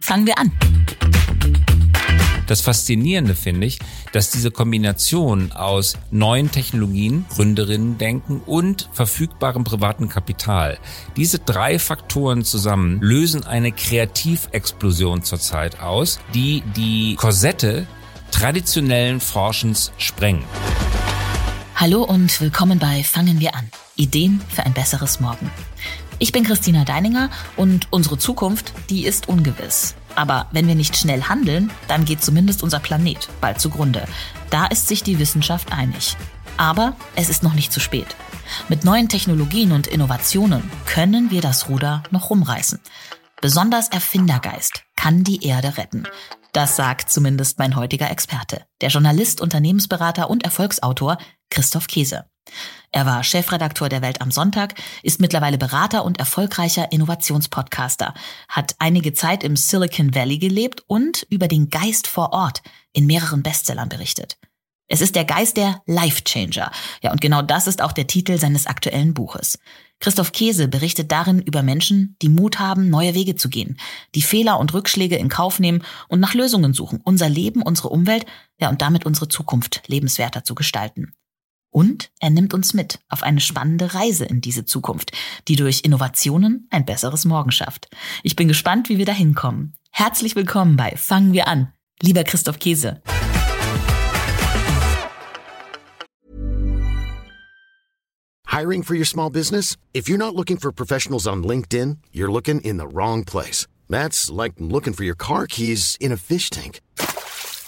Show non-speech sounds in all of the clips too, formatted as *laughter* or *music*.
Fangen wir an. Das Faszinierende finde ich, dass diese Kombination aus neuen Technologien, Gründerinnen-Denken und verfügbarem privaten Kapital, diese drei Faktoren zusammen lösen eine Kreativexplosion zurzeit aus, die die Korsette traditionellen Forschens sprengen. Hallo und willkommen bei Fangen wir an. Ideen für ein besseres Morgen. Ich bin Christina Deininger und unsere Zukunft, die ist ungewiss. Aber wenn wir nicht schnell handeln, dann geht zumindest unser Planet bald zugrunde. Da ist sich die Wissenschaft einig. Aber es ist noch nicht zu spät. Mit neuen Technologien und Innovationen können wir das Ruder noch rumreißen. Besonders Erfindergeist kann die Erde retten. Das sagt zumindest mein heutiger Experte, der Journalist, Unternehmensberater und Erfolgsautor Christoph Käse. Er war Chefredakteur der Welt am Sonntag, ist mittlerweile Berater und erfolgreicher Innovationspodcaster, hat einige Zeit im Silicon Valley gelebt und über den Geist vor Ort in mehreren Bestsellern berichtet. Es ist der Geist der Life Changer. Ja, und genau das ist auch der Titel seines aktuellen Buches. Christoph Käse berichtet darin über Menschen, die Mut haben, neue Wege zu gehen, die Fehler und Rückschläge in Kauf nehmen und nach Lösungen suchen, unser Leben, unsere Umwelt, ja, und damit unsere Zukunft lebenswerter zu gestalten. Und er nimmt uns mit auf eine spannende Reise in diese Zukunft, die durch Innovationen ein besseres Morgen schafft. Ich bin gespannt, wie wir da hinkommen. Herzlich willkommen bei Fangen wir an. Lieber Christoph Käse. Hiring for your small business? If you're not looking for professionals on LinkedIn, you're looking in the wrong place. That's like looking for your car keys in a fish tank.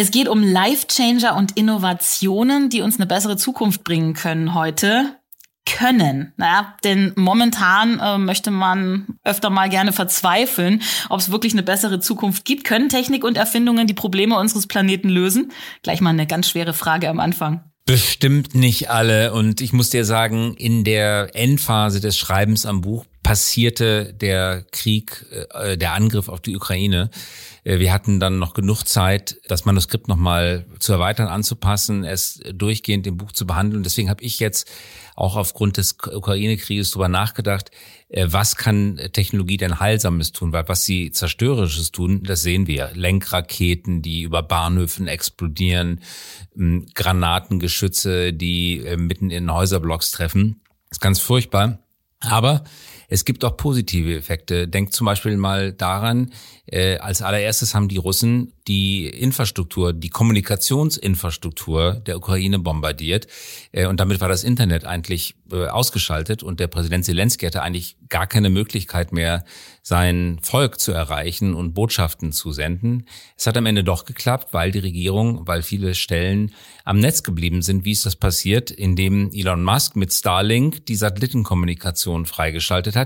Es geht um Life-Changer und Innovationen, die uns eine bessere Zukunft bringen können heute. Können. Naja, denn momentan äh, möchte man öfter mal gerne verzweifeln, ob es wirklich eine bessere Zukunft gibt. Können Technik und Erfindungen die Probleme unseres Planeten lösen? Gleich mal eine ganz schwere Frage am Anfang. Bestimmt nicht alle. Und ich muss dir sagen, in der Endphase des Schreibens am Buch passierte der Krieg, äh, der Angriff auf die Ukraine. Äh, wir hatten dann noch genug Zeit, das Manuskript nochmal zu erweitern, anzupassen, es durchgehend im Buch zu behandeln. Deswegen habe ich jetzt auch aufgrund des Ukraine-Krieges darüber nachgedacht, was kann Technologie denn Heilsames tun? Weil was sie Zerstörerisches tun, das sehen wir. Lenkraketen, die über Bahnhöfen explodieren, ähm, Granatengeschütze, die äh, mitten in Häuserblocks treffen. Das ist ganz furchtbar. Aber es gibt auch positive Effekte. Denkt zum Beispiel mal daran, äh, als allererstes haben die Russen die Infrastruktur, die Kommunikationsinfrastruktur der Ukraine bombardiert. Äh, und damit war das Internet eigentlich äh, ausgeschaltet und der Präsident Zelensky hatte eigentlich gar keine Möglichkeit mehr, sein Volk zu erreichen und Botschaften zu senden. Es hat am Ende doch geklappt, weil die Regierung, weil viele Stellen am Netz geblieben sind. Wie ist das passiert? Indem Elon Musk mit Starlink die Satellitenkommunikation freigeschaltet hat.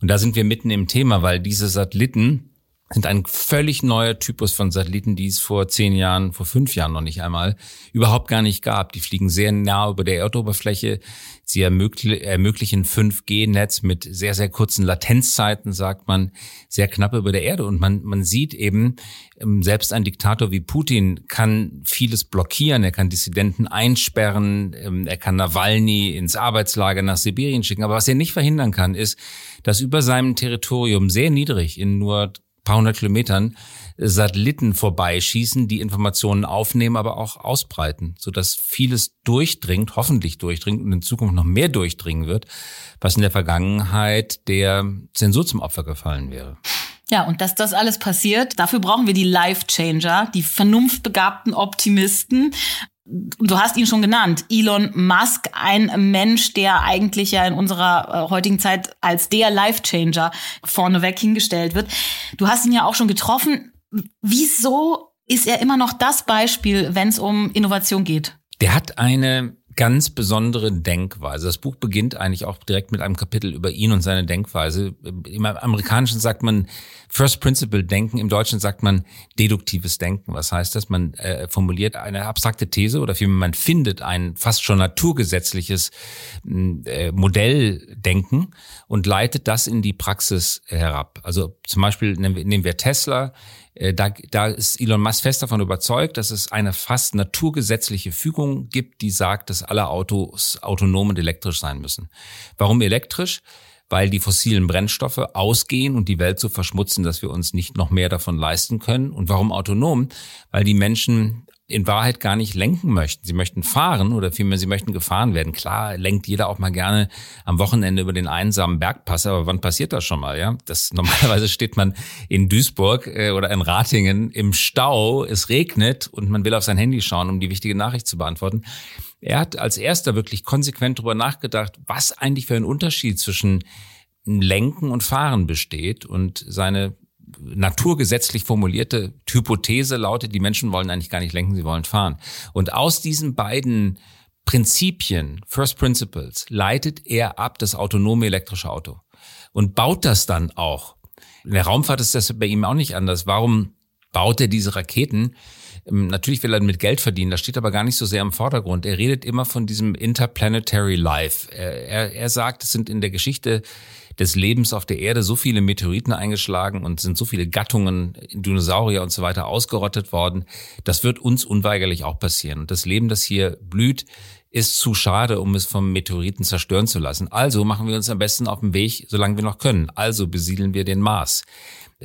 Und da sind wir mitten im Thema, weil diese Satelliten sind ein völlig neuer Typus von Satelliten, die es vor zehn Jahren, vor fünf Jahren noch nicht einmal überhaupt gar nicht gab. Die fliegen sehr nah über der Erdoberfläche. Sie ermöglichen 5G-Netz mit sehr, sehr kurzen Latenzzeiten, sagt man, sehr knapp über der Erde. Und man, man sieht eben, ähm, selbst ein Diktator wie Putin kann vieles blockieren. Er kann Dissidenten einsperren. Ähm, er kann Nawalny ins Arbeitslager nach Sibirien schicken. Aber was er nicht verhindern kann, ist, dass über seinem Territorium sehr niedrig in nur paar hundert Kilometern Satelliten vorbeischießen, die Informationen aufnehmen, aber auch ausbreiten, sodass vieles durchdringt, hoffentlich durchdringt und in Zukunft noch mehr durchdringen wird, was in der Vergangenheit der Zensur zum Opfer gefallen wäre. Ja, und dass das alles passiert, dafür brauchen wir die Life Changer, die vernunftbegabten Optimisten, Du hast ihn schon genannt, Elon Musk, ein Mensch, der eigentlich ja in unserer äh, heutigen Zeit als der Life-Changer vorneweg hingestellt wird. Du hast ihn ja auch schon getroffen. Wieso ist er immer noch das Beispiel, wenn es um Innovation geht? Der hat eine ganz besondere Denkweise. Das Buch beginnt eigentlich auch direkt mit einem Kapitel über ihn und seine Denkweise. Im Amerikanischen sagt man First Principle Denken, im Deutschen sagt man deduktives Denken. Was heißt das? Man äh, formuliert eine abstrakte These oder vielmehr man findet ein fast schon naturgesetzliches äh, Modelldenken und leitet das in die Praxis herab. Also zum Beispiel nehmen wir Tesla da, da ist Elon Musk fest davon überzeugt, dass es eine fast naturgesetzliche Fügung gibt, die sagt, dass alle Autos autonom und elektrisch sein müssen. Warum elektrisch? Weil die fossilen Brennstoffe ausgehen und die Welt so verschmutzen, dass wir uns nicht noch mehr davon leisten können. Und warum autonom? Weil die Menschen in Wahrheit gar nicht lenken möchten. Sie möchten fahren oder vielmehr sie möchten gefahren werden. Klar, lenkt jeder auch mal gerne am Wochenende über den einsamen Bergpass, aber wann passiert das schon mal, ja? Das *laughs* normalerweise steht man in Duisburg äh, oder in Ratingen im Stau, es regnet und man will auf sein Handy schauen, um die wichtige Nachricht zu beantworten. Er hat als erster wirklich konsequent darüber nachgedacht, was eigentlich für ein Unterschied zwischen Lenken und Fahren besteht und seine naturgesetzlich formulierte Hypothese lautet, die Menschen wollen eigentlich gar nicht lenken, sie wollen fahren. Und aus diesen beiden Prinzipien, First Principles, leitet er ab das autonome elektrische Auto und baut das dann auch. In der Raumfahrt ist das bei ihm auch nicht anders. Warum baut er diese Raketen? Ähm, natürlich will er mit Geld verdienen, das steht aber gar nicht so sehr im Vordergrund. Er redet immer von diesem Interplanetary Life. Er, er, sagt, es sind in der Geschichte des Lebens auf der Erde so viele Meteoriten eingeschlagen und sind so viele Gattungen, Dinosaurier und so weiter ausgerottet worden. Das wird uns unweigerlich auch passieren. Und das Leben, das hier blüht, ist zu schade, um es vom Meteoriten zerstören zu lassen. Also machen wir uns am besten auf den Weg, solange wir noch können. Also besiedeln wir den Mars.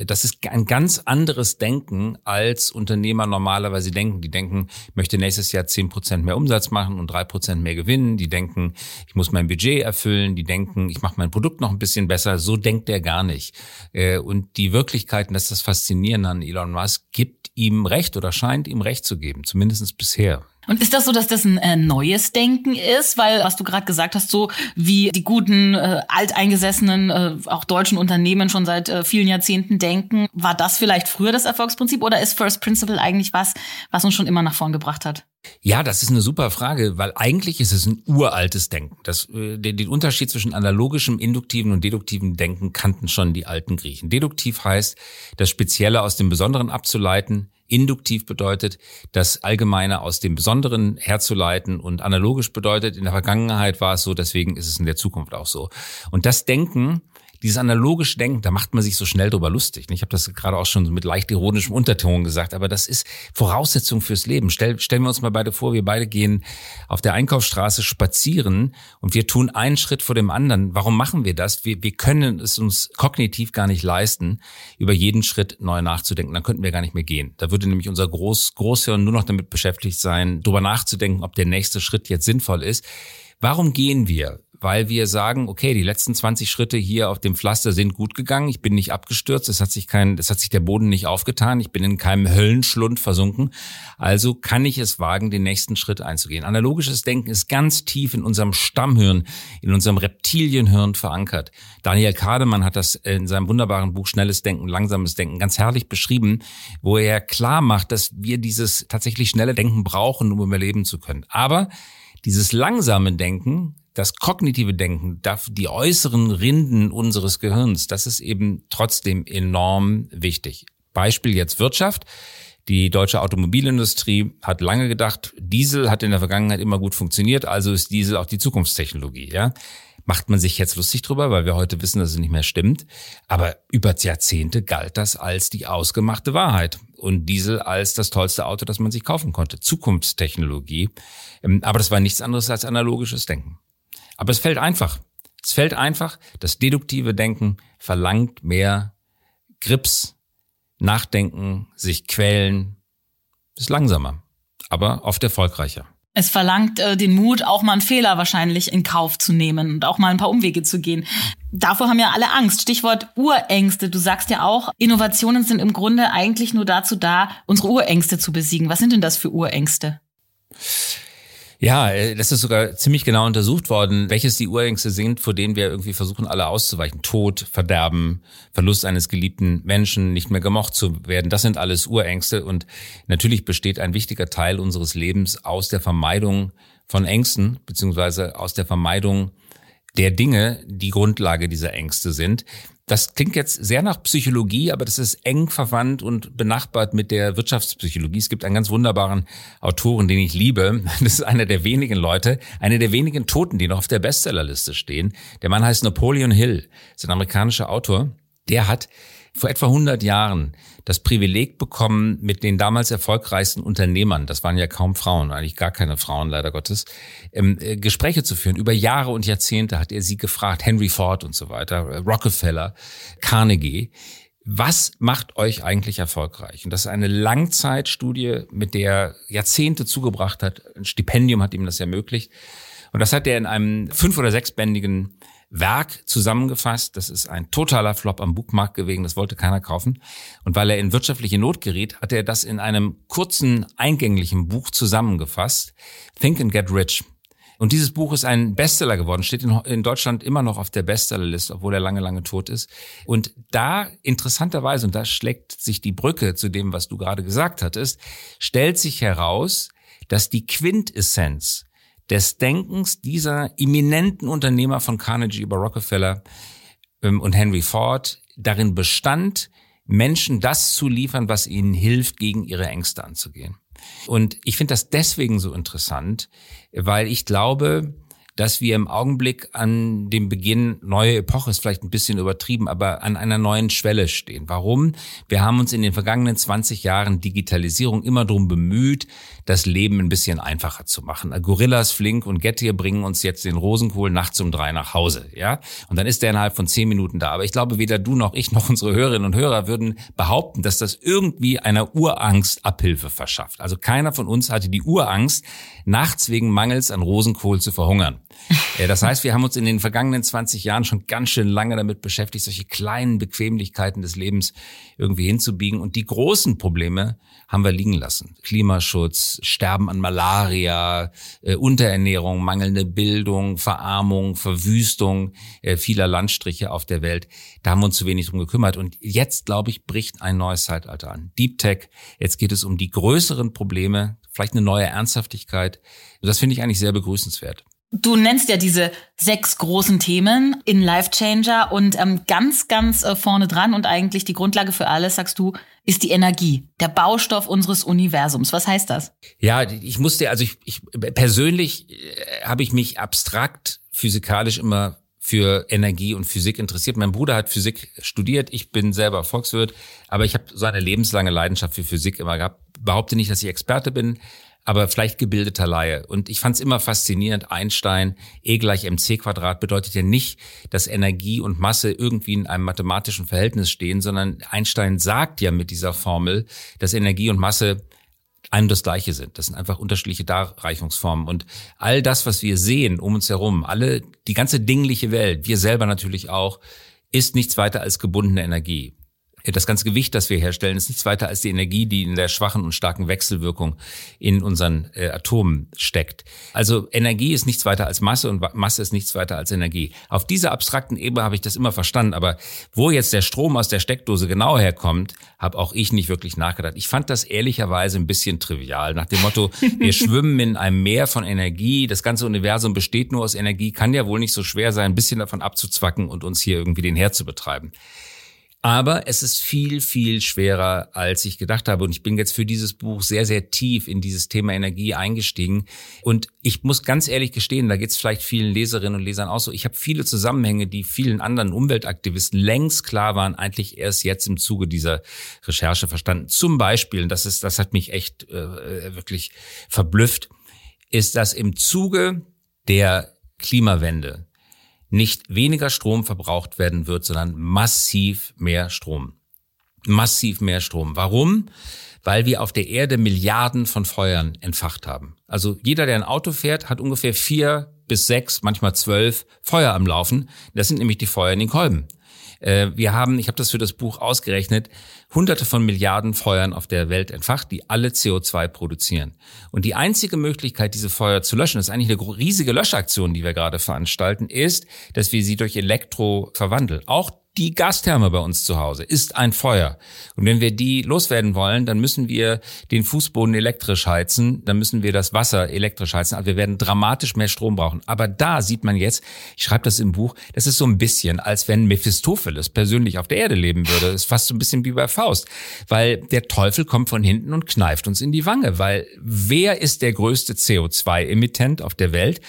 Das ist ein ganz anderes Denken, als Unternehmer normalerweise denken. Die denken, ich möchte nächstes Jahr zehn Prozent mehr Umsatz machen und drei Prozent mehr gewinnen. Die denken, ich muss mein Budget erfüllen. Die denken, ich mache mein Produkt noch ein bisschen besser. So denkt er gar nicht. Äh, und die Wirklichkeiten, das ist das Faszinierende an Elon Musk, gibt ihm Recht oder scheint ihm Recht zu geben, zumindest bisher. Und ist das so, dass das ein äh, neues Denken ist? Weil, was du gerade gesagt hast, so wie die guten, äh, alteingesessenen, äh, auch deutschen Unternehmen schon seit äh, vielen Jahrzehnten denken, war das vielleicht früher das Erfolgsprinzip oder ist First Principle eigentlich was, was uns schon immer nach vorn gebracht hat? Ja, das ist eine super Frage, weil eigentlich ist es ein uraltes Denken. Das, äh, den, den Unterschied zwischen analogischem, induktiven und deduktiven Denken kannten schon die alten Griechen. Deduktiv heißt, das Spezielle aus dem Besonderen abzuleiten. Induktiv bedeutet, das Allgemeine aus dem Besonderen herzuleiten und analogisch bedeutet, in der Vergangenheit war es so, deswegen ist es in der Zukunft auch so. Und das Denken dieses analogische Denken, da macht man sich so schnell drüber lustig. Ich habe das gerade auch schon mit leicht ironischem Unterton gesagt, aber das ist Voraussetzung fürs Leben. Stell, stellen wir uns mal beide vor, wir beide gehen auf der Einkaufsstraße spazieren und wir tun einen Schritt vor dem anderen. Warum machen wir das? Wir, wir können es uns kognitiv gar nicht leisten, über jeden Schritt neu nachzudenken. Dann könnten wir gar nicht mehr gehen. Da würde nämlich unser Groß, Großhirn nur noch damit beschäftigt sein, darüber nachzudenken, ob der nächste Schritt jetzt sinnvoll ist. Warum gehen wir? Weil wir sagen, okay, die letzten 20 Schritte hier auf dem Pflaster sind gut gegangen, ich bin nicht abgestürzt, es hat sich kein, es hat sich der Boden nicht aufgetan, ich bin in keinem Höllenschlund versunken, also kann ich es wagen, den nächsten Schritt einzugehen. Analogisches Denken ist ganz tief in unserem Stammhirn, in unserem Reptilienhirn verankert. Daniel Kahnemann hat das in seinem wunderbaren Buch Schnelles Denken, Langsames Denken ganz herrlich beschrieben, wo er klar macht, dass wir dieses tatsächlich schnelle Denken brauchen, um überleben zu können. Aber dieses langsame Denken, das kognitive Denken, die äußeren Rinden unseres Gehirns, das ist eben trotzdem enorm wichtig. Beispiel jetzt Wirtschaft. Die deutsche Automobilindustrie hat lange gedacht, Diesel hat in der Vergangenheit immer gut funktioniert, also ist Diesel auch die Zukunftstechnologie, ja. Macht man sich jetzt lustig drüber, weil wir heute wissen, dass es nicht mehr stimmt. Aber über Jahrzehnte galt das als die ausgemachte Wahrheit und Diesel als das tollste Auto, das man sich kaufen konnte. Zukunftstechnologie. Ähm, aber das war nichts anderes als analogisches Denken. Aber es fällt einfach. Es fällt einfach. Das deduktive Denken verlangt mehr Grips, Nachdenken, sich quälen. Ist langsamer, aber oft erfolgreicher. Es verlangt äh, den Mut, auch mal einen Fehler wahrscheinlich in Kauf zu nehmen und auch mal ein paar Umwege zu gehen. Davor haben ja alle Angst. Stichwort Urängste. Du sagst ja auch, Innovationen sind im Grunde eigentlich nur dazu da, unsere Urängste zu besiegen. Was sind denn das für Urängste? Ja, äh, das ist sogar ziemlich genau untersucht worden, welches die Urängste sind, vor denen wir irgendwie versuchen, alle auszuweichen. Tod, Verderben, Verlust eines geliebten Menschen, nicht mehr gemocht zu werden. Das sind alles Urängste. Und natürlich besteht ein wichtiger Teil unseres Lebens aus der Vermeidung von Ängsten, beziehungsweise aus der Vermeidung der Dinge, die Grundlage dieser Ängste sind. Das klingt jetzt sehr nach Psychologie, aber das ist eng verwandt und benachbart mit der Wirtschaftspsychologie. Es gibt einen ganz wunderbaren Autoren, den ich liebe. *laughs* Das ist einer der wenigen Leute, einer der wenigen Toten, die noch auf der Bestsellerliste stehen. Der Mann heißt Napoleon Hill, ist ein amerikanischer Autor. Der hat vor etwa 100 Jahren das Privileg bekommen, mit den damals erfolgreichsten Unternehmern, das waren ja kaum Frauen, eigentlich gar keine Frauen leider Gottes, ähm, äh, Gespräche zu führen. Über Jahre und Jahrzehnte hat er sie gefragt, Henry Ford und so weiter, Rockefeller, Carnegie. Was macht euch eigentlich erfolgreich? Und das ist eine Langzeitstudie, mit der er Jahrzehnte zugebracht hat. Ein Stipendium hat ihm das ermöglicht. Und das hat er in einem fünf- oder sechsbändigen Werk zusammengefasst. Das ist ein totaler Flop am Bookmarkt gewesen. Das wollte keiner kaufen. Und weil er in wirtschaftliche Not geriet, hat er das in einem kurzen, eingänglichen Buch zusammengefasst. Think and Get Rich. Und dieses Buch ist ein Bestseller geworden, steht in, in, Deutschland immer noch auf der Bestsellerliste, obwohl er lange, lange tot ist. Und da interessanterweise, und da schlägt sich die Brücke zu dem, was du gerade gesagt hattest, stellt sich heraus, dass die Quintessenz des Denkens dieser eminenten Unternehmer von Carnegie über Rockefeller ähm, und Henry Ford darin bestand, Menschen das zu liefern, was ihnen hilft, gegen ihre Ängste anzugehen. Und ich finde das deswegen so interessant, weil ich glaube, dass wir im Augenblick an dem Beginn, neue Epoche ist vielleicht ein bisschen übertrieben, aber an einer neuen Schwelle stehen. Warum? Wir haben uns in den vergangenen 20 Jahren Digitalisierung immer darum bemüht, das Leben ein bisschen einfacher zu machen. Gorillas, Flink und Gettier bringen uns jetzt den Rosenkohl nachts um drei nach Hause, ja? Und dann ist der innerhalb von zehn Minuten da. Aber ich glaube, weder du noch ich noch unsere Hörerinnen und Hörer würden behaupten, dass das irgendwie einer Urangst Abhilfe verschafft. Also keiner von uns hatte die Urangst, nachts wegen Mangels an Rosenkohl zu verhungern. Das heißt, wir haben uns in den vergangenen 20 Jahren schon ganz schön lange damit beschäftigt, solche kleinen Bequemlichkeiten des Lebens irgendwie hinzubiegen. Und die großen Probleme haben wir liegen lassen. Klimaschutz, Sterben an Malaria, äh, Unterernährung, mangelnde Bildung, Verarmung, Verwüstung äh, vieler Landstriche auf der Welt. Da haben wir uns zu wenig drum gekümmert. Und jetzt, glaube ich, bricht ein neues Zeitalter an. Deep Tech. Jetzt geht es um die größeren Probleme, vielleicht eine neue Ernsthaftigkeit. Das finde ich eigentlich sehr begrüßenswert. Du nennst ja diese sechs großen Themen in Life Changer und ähm, ganz, ganz äh, vorne dran und eigentlich die Grundlage für alles, sagst du, ist die Energie, der Baustoff unseres Universums. Was heißt das? Ja, ich musste, also ich, ich persönlich äh, habe ich mich abstrakt physikalisch immer für Energie und Physik interessiert. Mein Bruder hat Physik studiert, ich bin selber Volkswirt, aber ich habe so eine lebenslange Leidenschaft für Physik immer gehabt. Behaupte nicht, dass ich Experte bin, aber vielleicht gebildeter Laie. Und ich fand es immer faszinierend, Einstein, E gleich mc Quadrat bedeutet ja nicht, dass Energie und Masse irgendwie in einem mathematischen Verhältnis stehen, sondern Einstein sagt ja mit dieser Formel, dass Energie und Masse ein und das Gleiche sind. Das sind einfach unterschiedliche Darreichungsformen. Und all das, was wir sehen um uns herum, alle, die ganze dingliche Welt, wir selber natürlich auch, ist nichts weiter als gebundene Energie das ganze Gewicht, das wir herstellen, ist nichts weiter als die Energie, die in der schwachen und starken Wechselwirkung in unseren äh, Atomen steckt. Also Energie ist nichts weiter als Masse und Masse ist nichts weiter als Energie. Auf dieser abstrakten Ebene habe ich das immer verstanden, aber wo jetzt der Strom aus der Steckdose genau herkommt, habe auch ich nicht wirklich nachgedacht. Ich fand das ehrlicherweise ein bisschen trivial. Nach dem Motto, *laughs* wir schwimmen in einem Meer von Energie, das ganze Universum besteht nur aus Energie, kann ja wohl nicht so schwer sein, ein bisschen davon abzuzwacken und uns hier irgendwie den Herd zu betreiben. Aber es ist viel, viel schwerer, als ich gedacht habe. Und ich bin jetzt für dieses Buch sehr, sehr tief in dieses Thema Energie eingestiegen. Und ich muss ganz ehrlich gestehen, da geht es vielleicht vielen Leserinnen und Lesern auch so. Ich habe viele Zusammenhänge, die vielen anderen Umweltaktivisten längst klar waren, eigentlich erst jetzt im Zuge dieser Recherche verstanden. Zum Beispiel, und das ist, das hat mich echt äh, wirklich verblüfft, ist, dass im Zuge der Klimawende nicht weniger Strom verbraucht werden wird, sondern massiv mehr Strom. Massiv mehr Strom. Warum? Weil wir auf der Erde Milliarden von Feuern entfacht haben. Also jeder, der ein Auto fährt, hat ungefähr vier bis sechs, manchmal zwölf Feuer am Laufen. Das sind nämlich die Feuer in den Kolben. Äh, wir haben, ich habe das für das Buch ausgerechnet, hunderte von Milliarden Feuern auf der Welt entfacht, die alle CO2 produzieren. Und die einzige Möglichkeit, diese Feuer zu löschen, das ist eigentlich eine riesige Löschaktion, die wir gerade veranstalten, ist, dass wir sie durch Elektro verwandeln. Auch die Gastherme bei uns zu Hause ist ein Feuer. Und wenn wir die loswerden wollen, dann müssen wir den Fußboden elektrisch heizen, dann müssen wir das Wasser elektrisch heizen. Also wir werden dramatisch mehr Strom brauchen. Aber da sieht man jetzt, ich schreibe das im Buch, das ist so ein bisschen, als wenn Mephistopheles persönlich auf der Erde leben würde. Das ist fast so ein bisschen wie bei Faust. Weil der Teufel kommt von hinten und kneift uns in die Wange. Weil wer ist der größte CO2-Emittent auf der Welt?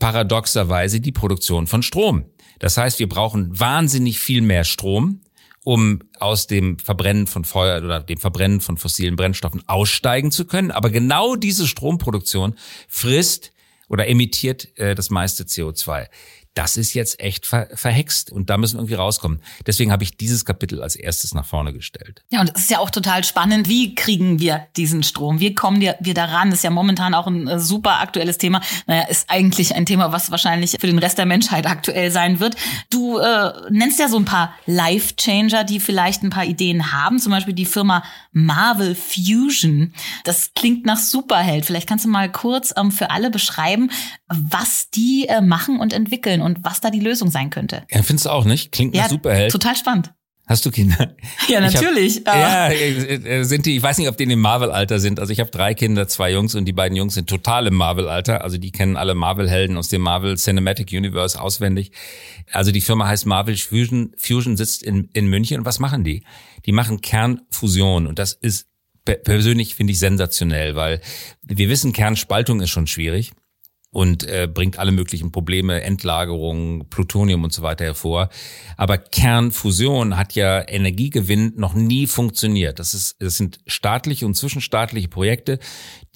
Paradoxerweise die Produktion von Strom. Das heißt, wir brauchen wahnsinnig viel mehr Strom, um aus dem Verbrennen von Feuer oder dem Verbrennen von fossilen Brennstoffen aussteigen zu können. Aber genau diese Stromproduktion frisst oder emittiert äh, das meiste CO2 das ist jetzt echt ver verhext und da müssen wir irgendwie rauskommen. Deswegen habe ich dieses Kapitel als erstes nach vorne gestellt. Ja, und es ist ja auch total spannend, wie kriegen wir diesen Strom? Wie kommen wir, daran? Ist ja momentan auch ein äh, super aktuelles Thema. Naja, ist eigentlich ein Thema, was wahrscheinlich für den Rest der Menschheit aktuell sein wird. Du äh, nennst ja so ein paar Life-Changer, die vielleicht ein paar Ideen haben, zum Beispiel die Firma Marvel Fusion. Das klingt nach Superheld. Vielleicht kannst du mal kurz ähm, für alle beschreiben, was die äh, machen und entwickeln und was da die Lösung sein könnte. Ja, findest du auch nicht? Klingt nach ja, Superheld. Total spannend. Hast du Kinder? Ja, natürlich. Hab, ja, äh, äh, sind die, ich weiß nicht, ob die in dem Marvel-Alter sind. Also ich habe drei Kinder, zwei Jungs und die beiden Jungs sind total im Marvel-Alter. Also die kennen alle Marvel-Helden aus dem Marvel Cinematic Universe auswendig. Also die Firma heißt Marvel Fusion, Fusion sitzt in, in München. Und was machen die? Die machen Kernfusion und das ist persönlich finde ich sensationell, weil wir wissen, Kernspaltung ist schon schwierig und äh, bringt alle möglichen Probleme, Endlagerung, Plutonium und so weiter hervor. Aber Kernfusion hat ja Energiegewinn noch nie funktioniert. Das ist, das sind staatliche und zwischenstaatliche Projekte,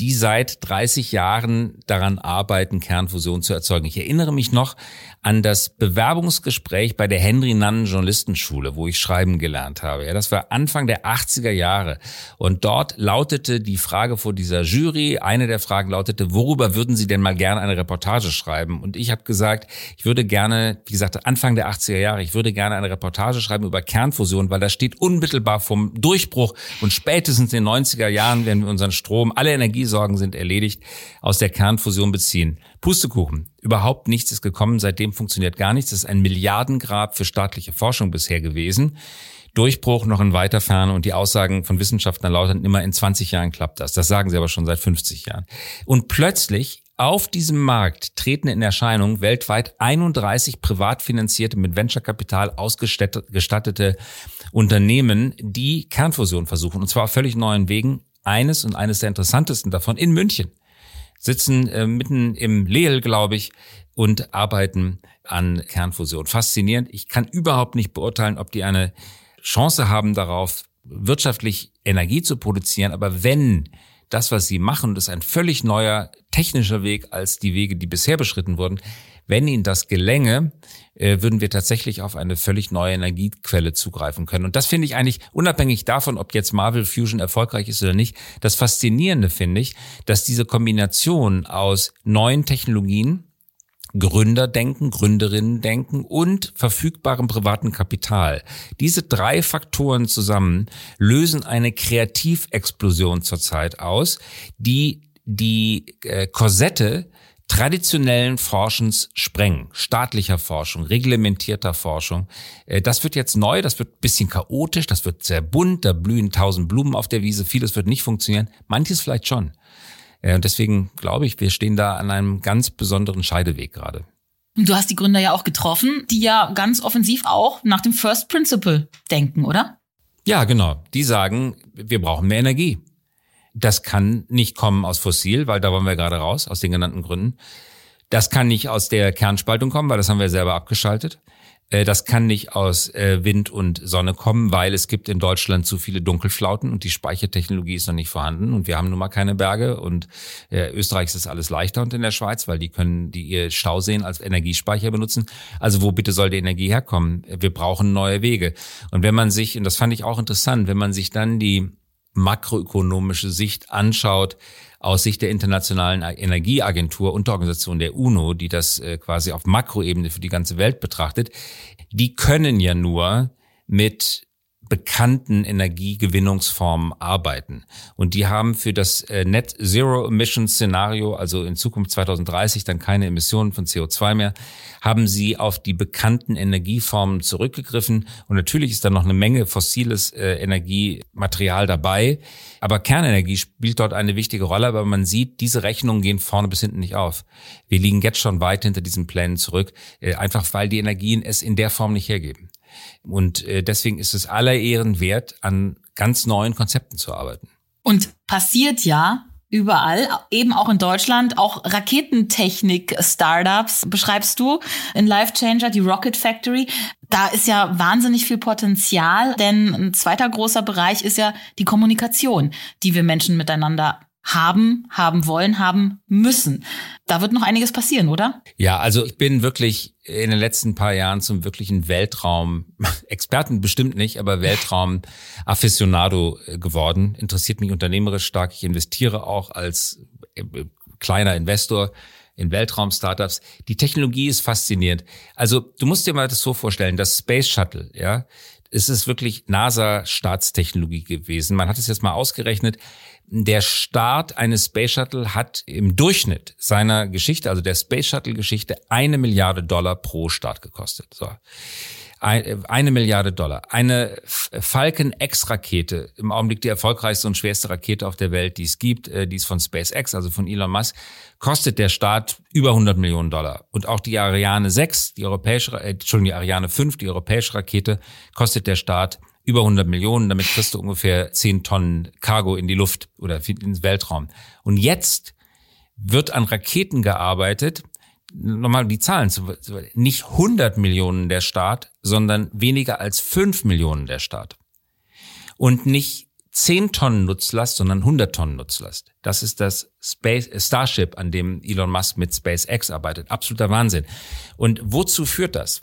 die seit 30 Jahren daran arbeiten, Kernfusion zu erzeugen. Ich erinnere mich noch an das Bewerbungsgespräch bei der Henry Nannen Journalistenschule, wo ich schreiben gelernt habe. Ja, das war Anfang der 80er Jahre. Und dort lautete die Frage vor dieser Jury, eine der Fragen lautete, worüber würden Sie denn mal gerne eine Reportage schreiben? Und ich habe gesagt, ich würde gerne, wie gesagt, Anfang der 80er Jahre, ich würde gerne eine Reportage schreiben über Kernfusion, weil das steht unmittelbar vom Durchbruch und spätestens in den 90er Jahren, wenn wir unseren Strom, alle Energiesorgen sind erledigt, aus der Kernfusion beziehen. Pustekuchen. Überhaupt nichts ist gekommen. Seitdem funktioniert gar nichts. Das ist ein Milliardengrab für staatliche Forschung bisher gewesen. Durchbruch noch in weiter Ferne und die Aussagen von Wissenschaftlern lauten immer in 20 Jahren klappt das. Das sagen sie aber schon seit 50 Jahren. Und plötzlich auf diesem Markt treten in Erscheinung weltweit 31 privat finanzierte, mit Venture-Kapital ausgestattete Unternehmen, die Kernfusion versuchen. Und zwar auf völlig neuen Wegen. Eines und eines der interessantesten davon in München sitzen äh, mitten im Lehl, glaube ich, und arbeiten an Kernfusion. Faszinierend. Ich kann überhaupt nicht beurteilen, ob die eine Chance haben darauf, wirtschaftlich Energie zu produzieren. Aber wenn das, was sie machen, das ist ein völlig neuer technischer Weg als die Wege, die bisher beschritten wurden, wenn ihnen das gelänge, äh, würden wir tatsächlich auf eine völlig neue Energiequelle zugreifen können. Und das finde ich eigentlich unabhängig davon, ob jetzt Marvel Fusion erfolgreich ist oder nicht. Das Faszinierende finde ich, dass diese Kombination aus neuen Technologien, Gründerdenken, Gründerinnendenken und verfügbarem privaten Kapital. Diese drei Faktoren zusammen lösen eine Kreativexplosion zurzeit aus, die die äh, Korsette traditionellen Forschens sprengen, staatlicher Forschung, reglementierter Forschung. Äh, das wird jetzt neu, das wird bisschen chaotisch, das wird sehr bunt, da blühen tausend Blumen auf der Wiese, vieles wird nicht funktionieren, manches vielleicht schon. Äh, und deswegen glaube ich, wir stehen da an einem ganz besonderen Scheideweg gerade. Du hast die Gründer ja auch getroffen, die ja ganz offensiv auch nach dem First Principle denken, oder? Ja, genau. Die sagen, wir brauchen mehr Energie. Das kann nicht kommen aus Fossil, weil da wollen wir gerade raus, aus den genannten Gründen. Das kann nicht aus der Kernspaltung kommen, weil das haben wir selber abgeschaltet. Äh, das kann nicht aus äh, Wind und Sonne kommen, weil es gibt in Deutschland zu viele Dunkelflauten und die Speichertechnologie ist noch nicht vorhanden und wir haben nun mal keine Berge und äh, Österreich ist alles leichter und in der Schweiz, weil die können die ihr Stauseen als Energiespeicher benutzen. Also wo bitte soll die Energie herkommen? Wir brauchen neue Wege. Und wenn man sich, und das fand ich auch interessant, wenn man sich dann die makroökonomische Sicht anschaut, aus Sicht der Internationalen Energieagentur und der Organisation der UNO, die das äh, quasi auf Makroebene für die ganze Welt betrachtet, die können ja nur mit bekannten Energiegewinnungsformen arbeiten. Und die haben für das äh, Net Zero Emissions Szenario, also in Zukunft 2030 dann keine Emissionen von CO2 mehr, haben sie auf die bekannten Energieformen zurückgegriffen. Und natürlich ist da noch eine Menge fossiles äh, Energiematerial dabei. Aber Kernenergie spielt dort eine wichtige Rolle. Aber man sieht, diese Rechnungen gehen vorne bis hinten nicht auf. Wir liegen jetzt schon weit hinter diesen Plänen zurück, äh, einfach weil die Energien es in der Form nicht hergeben. Und äh, deswegen ist es aller Ehren wert, an ganz neuen Konzepten zu arbeiten. Und passiert ja überall, eben auch in Deutschland, auch Raketentechnik-Startups beschreibst du in Life Changer, die Rocket Factory. Da ist ja wahnsinnig viel Potenzial, denn ein zweiter großer Bereich ist ja die Kommunikation, die wir Menschen miteinander haben, haben wollen, haben müssen. Da wird noch einiges passieren, oder? Ja, also ich bin wirklich in den letzten paar Jahren zum wirklichen Weltraum, *laughs* Experten bestimmt nicht, aber Weltraum-Afficionado geworden. Interessiert mich unternehmerisch stark. Ich investiere auch als äh, kleiner Investor in Weltraum-Startups. Die Technologie ist faszinierend. Also du musst dir mal das so vorstellen, das Space Shuttle, ja, es ist wirklich NASA-Staatstechnologie gewesen. Man hat es jetzt mal ausgerechnet. Der Start eines Space Shuttle hat im Durchschnitt seiner Geschichte, also der Space Shuttle Geschichte, eine Milliarde Dollar pro Start gekostet. So eine Milliarde Dollar. Eine Falcon X-Rakete, im Augenblick die erfolgreichste und schwerste Rakete auf der Welt, die es gibt, äh, die ist von SpaceX, also von Elon Musk, kostet der Start über 100 Millionen Dollar. Und auch die Ariane 6, die europäische, äh, Entschuldigung, die Ariane 5, die europäische Rakete, kostet der Start über 100 Millionen. Damit kriegst du ungefähr 10 Tonnen Cargo in die Luft oder ins Weltraum. Und jetzt wird an Raketen gearbeitet, nochmal die Zahlen zu, nicht 100 Millionen der Staat, sondern weniger als 5 Millionen der Staat. Und nicht 10 Tonnen Nutzlast, sondern 100 Tonnen Nutzlast. Das ist das Space, äh, Starship, an dem Elon Musk mit SpaceX arbeitet. Absoluter Wahnsinn. Und wozu führt das?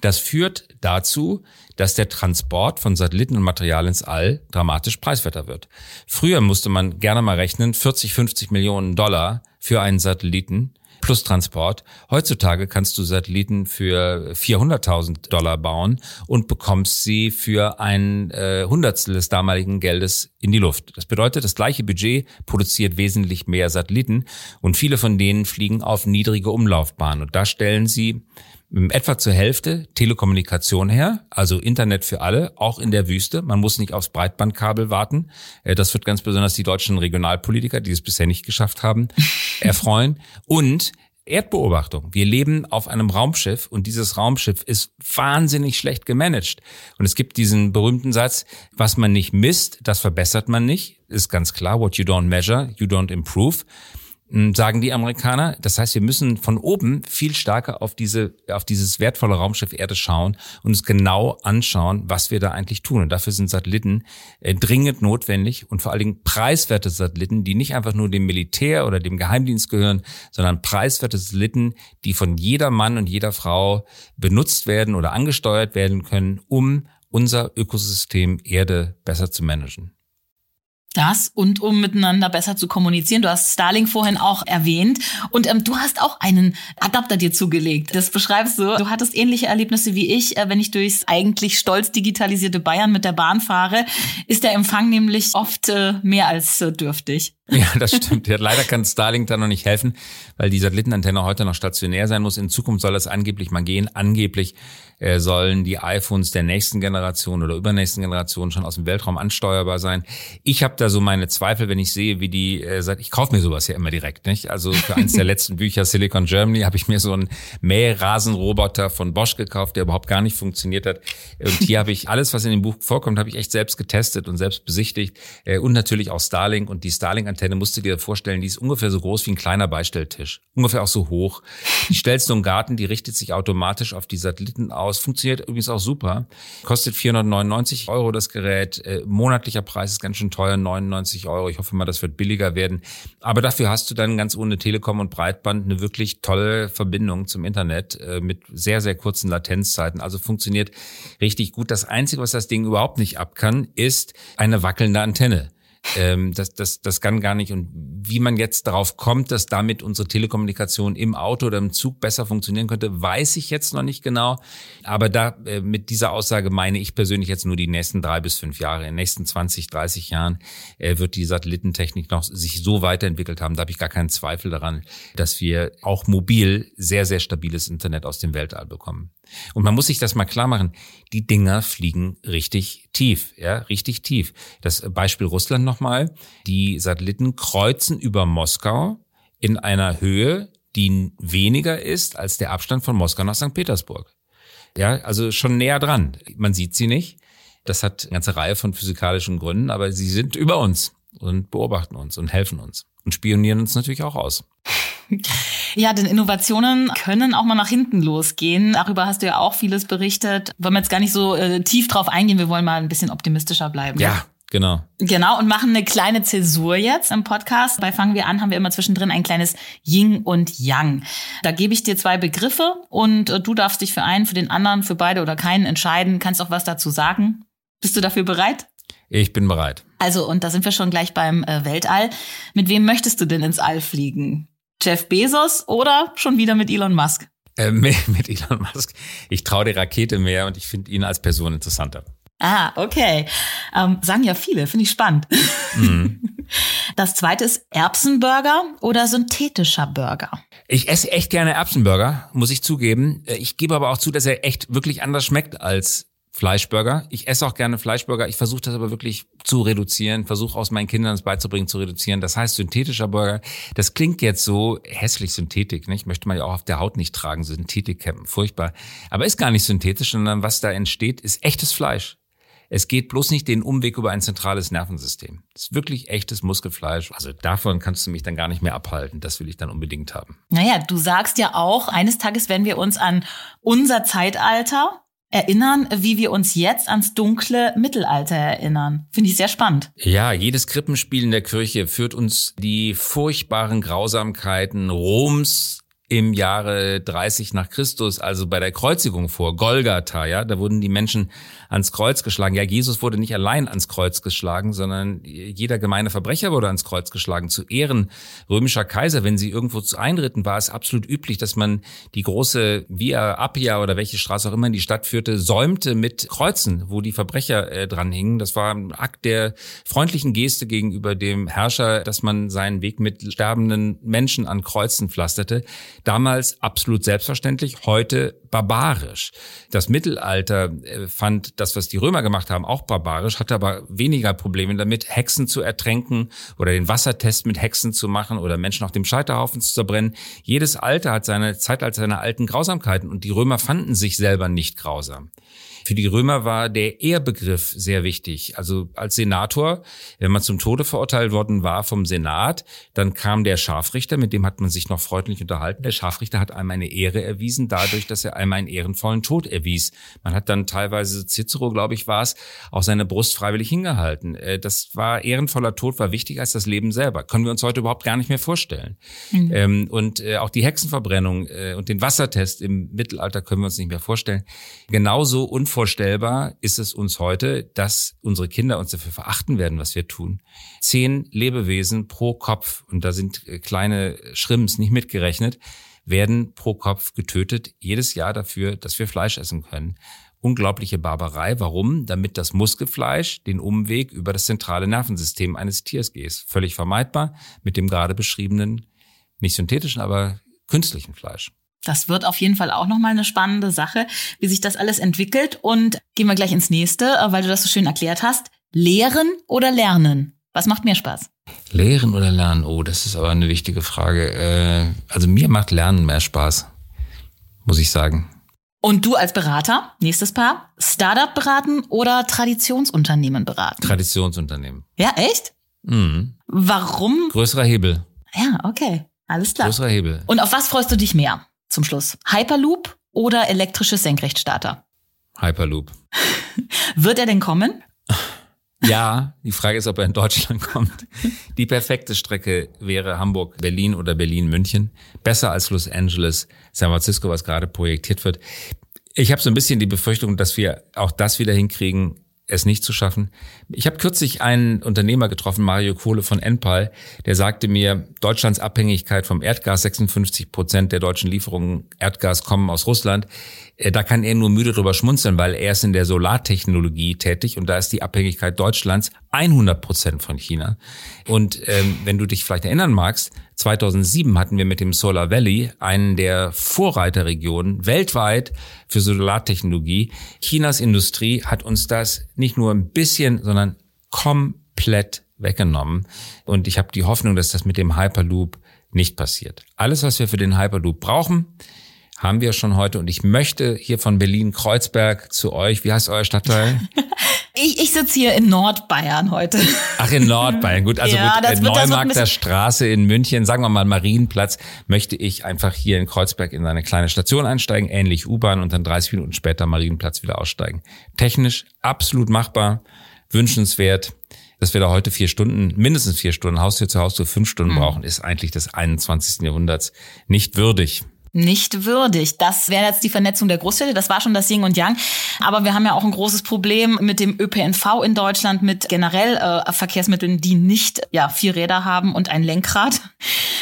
Das führt dazu, dass der Transport von Satelliten und Material ins All dramatisch preiswerter wird. Früher musste man gerne mal rechnen, 40, 50 Millionen Dollar für einen Satelliten plus Transport. Heutzutage kannst du Satelliten für 400.000 Dollar bauen und bekommst sie für ein äh, Hundertstel des damaligen Geldes in die Luft. Das bedeutet, das gleiche Budget produziert wesentlich mehr Satelliten und viele von denen fliegen auf niedrige Umlaufbahnen. Und da stellen sie etwa zur Hälfte Telekommunikation her, also Internet für alle, auch in der Wüste. Man muss nicht aufs Breitbandkabel warten. Äh, das wird ganz besonders die deutschen Regionalpolitiker, die es bisher nicht geschafft haben, *laughs* erfreuen. Und Erdbeobachtung. Wir leben auf einem Raumschiff und dieses Raumschiff ist wahnsinnig schlecht gemanagt. Und es gibt diesen berühmten Satz, was man nicht misst, das verbessert man nicht. Ist ganz klar, what you don't measure, you don't improve sagen die Amerikaner. Das heißt, wir müssen von oben viel stärker auf diese, auf dieses wertvolle Raumschiff Erde schauen und uns genau anschauen, was wir da eigentlich tun. Und dafür sind Satelliten äh, dringend notwendig und vor allen Dingen preiswerte Satelliten, die nicht einfach nur dem Militär oder dem Geheimdienst gehören, sondern preiswerte Satelliten, die von jeder Mann und jeder Frau benutzt werden oder angesteuert werden können, um unser Ökosystem Erde besser zu managen. Das und um miteinander besser zu kommunizieren. Du hast Starlink vorhin auch erwähnt und ähm, du hast auch einen Adapter dir zugelegt. Das beschreibst du. Du hattest ähnliche Erlebnisse wie ich, äh, wenn ich durchs eigentlich stolz digitalisierte Bayern mit der Bahn fahre, ist der Empfang nämlich oft äh, mehr als äh, dürftig. Ja, das stimmt. Ja, leider kann Starlink da noch nicht helfen, weil die Satellitenantenne heute noch stationär sein muss. In Zukunft soll es angeblich mal gehen. Angeblich äh, sollen die iPhones der nächsten Generation oder übernächsten Generation schon aus dem Weltraum ansteuerbar sein. Ich habe da so meine Zweifel, wenn ich sehe, wie die, äh, ich kaufe mir sowas ja immer direkt, nicht? Also für eins der *laughs* letzten Bücher Silicon Germany habe ich mir so einen Mährasenroboter von Bosch gekauft, der überhaupt gar nicht funktioniert hat. Und hier habe ich alles, was in dem Buch vorkommt, habe ich echt selbst getestet und selbst besichtigt äh, und natürlich auch Starlink und die Starlink Antenne musst du dir vorstellen, die ist ungefähr so groß wie ein kleiner Beistelltisch. Ungefähr auch so hoch. Die stellst du im Garten, die richtet sich automatisch auf die Satelliten aus. Funktioniert übrigens auch super. Kostet 499 Euro das Gerät. Äh, monatlicher Preis ist ganz schön teuer, 99 Euro. Ich hoffe mal, das wird billiger werden. Aber dafür hast du dann ganz ohne Telekom und Breitband eine wirklich tolle Verbindung zum Internet äh, mit sehr, sehr kurzen Latenzzeiten. Also funktioniert richtig gut. Das Einzige, was das Ding überhaupt nicht ab kann, ist eine wackelnde Antenne. Ähm, das, das, das kann gar nicht. Und wie man jetzt darauf kommt, dass damit unsere Telekommunikation im Auto oder im Zug besser funktionieren könnte, weiß ich jetzt noch nicht genau. Aber da äh, mit dieser Aussage meine ich persönlich jetzt nur die nächsten drei bis fünf Jahre. In den nächsten 20, 30 Jahren äh, wird die Satellitentechnik noch sich so weiterentwickelt haben. Da habe ich gar keinen Zweifel daran, dass wir auch mobil sehr, sehr stabiles Internet aus dem Weltall bekommen. Und man muss sich das mal klar machen, die Dinger fliegen richtig tief, ja, richtig tief. Das Beispiel Russland nochmal. Die Satelliten kreuzen über Moskau in einer Höhe, die weniger ist als der Abstand von Moskau nach St. Petersburg. Ja, also schon näher dran. Man sieht sie nicht. Das hat eine ganze Reihe von physikalischen Gründen, aber sie sind über uns und beobachten uns und helfen uns und spionieren uns natürlich auch aus. *laughs* Ja, denn Innovationen können auch mal nach hinten losgehen. Darüber hast du ja auch vieles berichtet. Wollen wir jetzt gar nicht so äh, tief drauf eingehen, wir wollen mal ein bisschen optimistischer bleiben. Ja, Genau. Genau, und machen eine kleine Zäsur jetzt im Podcast. Bei Fangen wir an haben wir immer zwischendrin ein kleines Yin und Yang. Da gebe ich dir zwei Begriffe und äh, du darfst dich für einen, für den anderen, für beide oder keinen entscheiden. Kannst auch was dazu sagen. Bist du dafür bereit? Ich bin bereit. Also, und da sind wir schon gleich beim äh, Weltall. Mit wem möchtest du denn ins All fliegen? Jeff Bezos oder schon wieder mit Elon Musk? Äh, *laughs* mit, Elon Musk. Ich traue der Rakete mehr und ich finde ihn als Person interessanter. Ah, okay. Ähm, sagen ja viele, finde ich spannend. Mhm. *laughs* Das zweite ist Erbsenburger oder synthetischer Burger. Ich esse echt gerne Erbsenburger, muss ich zugeben. Äh, ich gebe aber auch zu, dass er echt wirklich anders schmeckt als Fleischburger. Ich esse auch gerne Fleischburger. Ich versuche das aber wirklich zu reduzieren, versuche aus meinen Kindern es beizubringen zu reduzieren. Das heißt synthetischer Burger. Das klingt jetzt so hässlich Synthetik, nicht? Möchte man ja auch auf der Haut nicht tragen, Synthetikcampen, furchtbar. Aber ist gar nicht synthetisch, sondern was da entsteht, ist echtes Fleisch. Es geht bloß nicht den Umweg über ein zentrales Nervensystem. Das ist wirklich echtes Muskelfleisch. Also davon kannst du mich dann gar nicht mehr abhalten. Das will ich dann unbedingt haben. Naja, du sagst ja auch, eines Tages werden wir uns an unser Zeitalter erinnern, wie wir uns jetzt ans dunkle Mittelalter erinnern. Finde ich sehr spannend. Ja, jedes Krippenspiel in der Kirche führt uns die furchtbaren Grausamkeiten Roms im Jahre 30 nach Christus, also bei der Kreuzigung vor, Golgatha, ja, da wurden die Menschen ans Kreuz geschlagen. Ja, Jesus wurde nicht allein ans Kreuz geschlagen, sondern jeder gemeine Verbrecher wurde ans Kreuz geschlagen. Zu Ehren römischer Kaiser, wenn sie irgendwo zu einritten, war es absolut üblich, dass man die große Via Appia oder welche Straße auch immer in die Stadt führte, säumte mit Kreuzen, wo die Verbrecher äh, dran hingen. Das war ein Akt der freundlichen Geste gegenüber dem Herrscher, dass man seinen Weg mit sterbenden Menschen an Kreuzen pflasterte. Damals absolut selbstverständlich, heute barbarisch. Das Mittelalter äh, fand das, was die Römer gemacht haben, auch barbarisch, hatte aber weniger Probleme damit, Hexen zu ertränken oder den Wassertest mit Hexen zu machen oder Menschen auf dem Scheiterhaufen zu zerbrennen. Jedes Alter hat seine Zeit als seine alten Grausamkeiten und die Römer fanden sich selber nicht grausam. Für die Römer war der Ehrbegriff sehr wichtig. Also als Senator, wenn man zum Tode verurteilt worden war vom Senat, dann kam der Scharfrichter, mit dem hat man sich noch freundlich unterhalten. Der Scharfrichter hat einem eine Ehre erwiesen, dadurch, dass er einem einen ehrenvollen Tod erwies. Man hat dann teilweise, Cicero, glaube ich, war es, auch seine Brust freiwillig hingehalten. Äh, das war ehrenvoller Tod, war wichtiger als das Leben selber. Können wir uns heute überhaupt gar nicht mehr vorstellen. Mhm. Ähm, und äh, auch die Hexenverbrennung äh, und den Wassertest im Mittelalter können wir uns nicht mehr vorstellen. Genauso unvorstellbar unvorstellbar ist es uns heute, dass unsere Kinder uns dafür verachten werden, was wir tun. Zehn Lebewesen pro Kopf, und da sind äh, kleine Schrimps nicht mitgerechnet, werden pro Kopf getötet, jedes Jahr dafür, dass wir Fleisch essen können. Unglaubliche Barbarei. Warum? Damit das Muskelfleisch den Umweg über das zentrale Nervensystem eines Tiers geht. Völlig vermeidbar mit dem gerade beschriebenen, nicht synthetischen, aber künstlichen Fleisch. Das wird auf jeden Fall auch nochmal eine spannende Sache, wie sich das alles entwickelt. Und gehen wir gleich ins nächste, äh, weil du das so schön erklärt hast. Lehren oder lernen? Was macht mehr Spaß? Lehren oder lernen? Oh, das ist aber eine wichtige Frage. Äh, also mir macht Lernen mehr Spaß, muss ich sagen. Und du als Berater, nächstes Paar, Startup beraten oder Traditionsunternehmen beraten? Traditionsunternehmen. Ja, echt? Mhm. Warum? Größerer Hebel. Ja, okay. Alles klar. Größerer Hebel. Und auf was freust du dich mehr? Zum Schluss. Hyperloop oder elektrische Senkrechtstarter? Hyperloop. *laughs* Wird er denn kommen? *laughs* Ja, die Frage ist, ob er in Deutschland kommt. Die perfekte Strecke wäre Hamburg-Berlin oder Berlin-München. Besser als Los Angeles, San Francisco, was gerade projektiert wird. Ich habe so ein bisschen die Befürchtung, dass wir auch das wieder hinkriegen, es nicht zu schaffen. Ich habe kürzlich einen Unternehmer getroffen, Mario Kohle von Enpal, der sagte mir, Deutschlands Abhängigkeit vom Erdgas, 56 Prozent der deutschen Lieferungen Erdgas kommen aus Russland. Äh, da kann er nur müde drüber schmunzeln, weil er ist in der Solartechnologie tätig und da ist die Abhängigkeit Deutschlands 100 Prozent von China. Und ähm, wenn du dich vielleicht erinnern magst, 2007 hatten wir mit dem Solar Valley einen der Vorreiterregionen weltweit für Solartechnologie. Chinas Industrie hat uns das nicht nur ein bisschen, sondern komplett weggenommen. Und ich habe die Hoffnung, dass das mit dem Hyperloop nicht passiert. Alles, was wir für den Hyperloop brauchen, haben wir schon heute. Und ich möchte hier von Berlin-Kreuzberg zu euch, wie heißt euer Stadtteil? *laughs* Ich, ich sitze hier in Nordbayern heute. Ach, in Nordbayern. Gut, also ja, gut, Neumarkter Straße in München, sagen wir mal Marienplatz, möchte ich einfach hier in Kreuzberg in eine kleine Station einsteigen, ähnlich U-Bahn und dann 30 Minuten später Marienplatz wieder aussteigen. Technisch absolut machbar, wünschenswert. Dass wir da heute vier Stunden, mindestens vier Stunden, Haustür zu Haustür fünf Stunden mhm. brauchen, ist eigentlich des 21. Jahrhunderts nicht würdig nicht würdig. Das wäre jetzt die Vernetzung der Großstädte. Das war schon das Yin und Yang. Aber wir haben ja auch ein großes Problem mit dem ÖPNV in Deutschland, mit generell äh, Verkehrsmitteln, die nicht ja vier Räder haben und ein Lenkrad.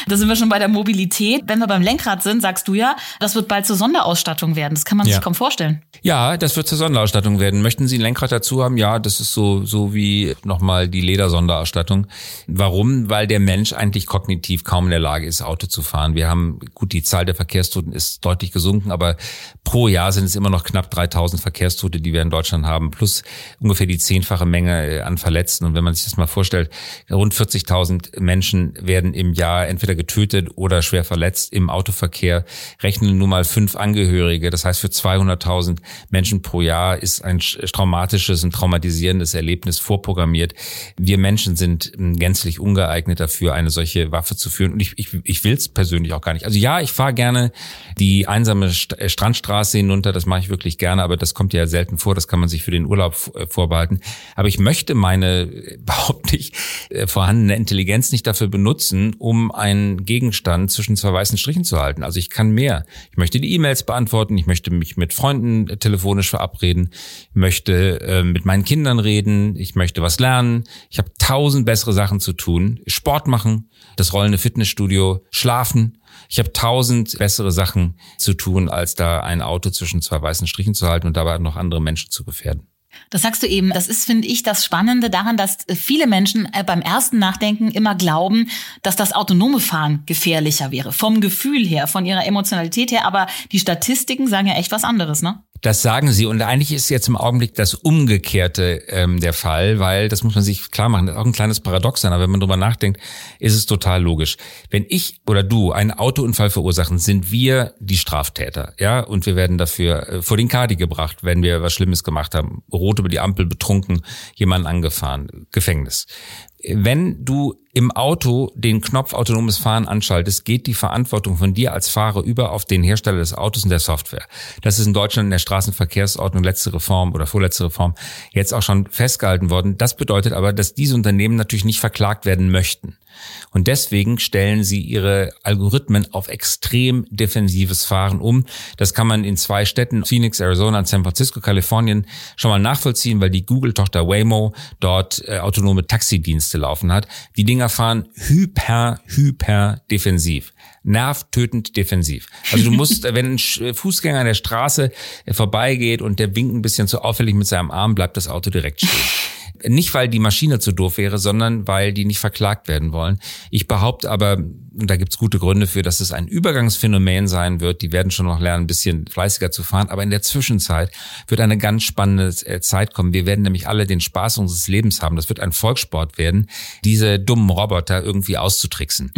Da sind wir schon bei der Mobilität. Wenn wir beim Lenkrad sind, sagst du ja, das wird bald zur Sonderausstattung werden. Das kann man ja. sich kaum vorstellen. Ja, das wird zur Sonderausstattung werden. Möchten Sie ein Lenkrad dazu haben? Ja, das ist so so wie nochmal die Ledersonderausstattung. Warum? Weil der Mensch eigentlich kognitiv kaum in der Lage ist, Auto zu fahren. Wir haben gut die Zahl der Verkehrs Verkehrstoten ist deutlich gesunken, aber pro Jahr sind es immer noch knapp 3000 Verkehrstote, die wir in Deutschland haben, plus ungefähr die zehnfache Menge äh, an Verletzten. Und wenn man sich das mal vorstellt, rund 40.000 Menschen werden im Jahr entweder getötet oder schwer verletzt im Autoverkehr, rechnen nur mal fünf Angehörige. Das heißt, für 200.000 Menschen pro Jahr ist ein traumatisches und traumatisierendes Erlebnis vorprogrammiert. Wir Menschen sind ähm, gänzlich ungeeignet dafür, eine solche Waffe zu führen. Und ich, ich, ich will es persönlich auch gar nicht. Also ja, ich fahre gerne die einsame äh, Strandstraße hinunter, das mache ich wirklich gerne, aber das kommt ja selten vor, das kann man sich für den Urlaub äh, vorbehalten. Aber ich möchte meine äh, *laughs* überhaupt nicht vorhandene Intelligenz nicht dafür benutzen, um einen Gegenstand zwischen zwei weißen Strichen zu halten. Also ich kann mehr. Ich möchte die E-Mails beantworten, ich möchte mich mit Freunden telefonisch verabreden, ich möchte äh, mit meinen Kindern reden, ich möchte was lernen. Ich habe tausend bessere Sachen zu tun. Sport machen, das rollende Fitnessstudio, schlafen. Ich habe tausend bessere Sachen zu tun, als da ein Auto zwischen zwei weißen Strichen zu halten und dabei noch andere Menschen zu gefährden. Das sagst du eben. Das ist, finde ich, das Spannende daran, dass viele Menschen äh, beim ersten Nachdenken immer glauben, dass das autonome Fahren gefährlicher wäre. Vom Gefühl her, von ihrer Emotionalität her. Aber die Statistiken sagen ja echt was anderes, ne? Das sagen sie. Und eigentlich ist jetzt im Augenblick das Umgekehrte ähm, der Fall, weil, das muss man sich klar machen, das ist auch ein kleines Paradox sein, aber wenn man drüber nachdenkt, ist es total logisch. Wenn ich oder du einen Autounfall verursachen, sind wir die Straftäter, ja, und wir werden dafür äh, vor den Kadi gebracht, wenn wir was Schlimmes gemacht haben, rot über die Ampel betrunken, jemanden angefahren, Gefängnis wenn du im Auto den Knopf autonomes Fahren anschaltest, geht die Verantwortung von dir als Fahrer über auf den Hersteller des Autos und der Software. Das ist in Deutschland in der Straßenverkehrsordnung letzte Reform oder vorletzte Reform jetzt auch schon festgehalten worden. Das bedeutet aber, dass diese Unternehmen natürlich nicht verklagt werden möchten. Und deswegen stellen sie ihre Algorithmen auf extrem defensives Fahren um. Das kann man in zwei Städten, Phoenix, Arizona und San Francisco, Kalifornien, schon mal nachvollziehen, weil die Google-Tochter Waymo dort äh, autonome Taxidienste laufen hat. Die Dinger fahren hyper, hyper defensiv nervtötend defensiv. Also du musst, *laughs* wenn ein Fußgänger an der Straße vorbeigeht und der winkt ein bisschen zu auffällig mit seinem Arm, bleibt das Auto direkt stehen. Nicht, weil die Maschine zu doof wäre, sondern weil die nicht verklagt werden wollen. Ich behaupte aber, und da gibt's gute Gründe für, dass es ein Übergangsphänomen sein wird. Die werden schon noch lernen, ein bisschen fleißiger zu fahren. Aber in der Zwischenzeit wird eine ganz spannende äh, Zeit kommen. Wir werden nämlich alle den Spaß unseres Lebens haben. Das wird ein Volkssport werden, diese dummen Roboter irgendwie auszutricksen.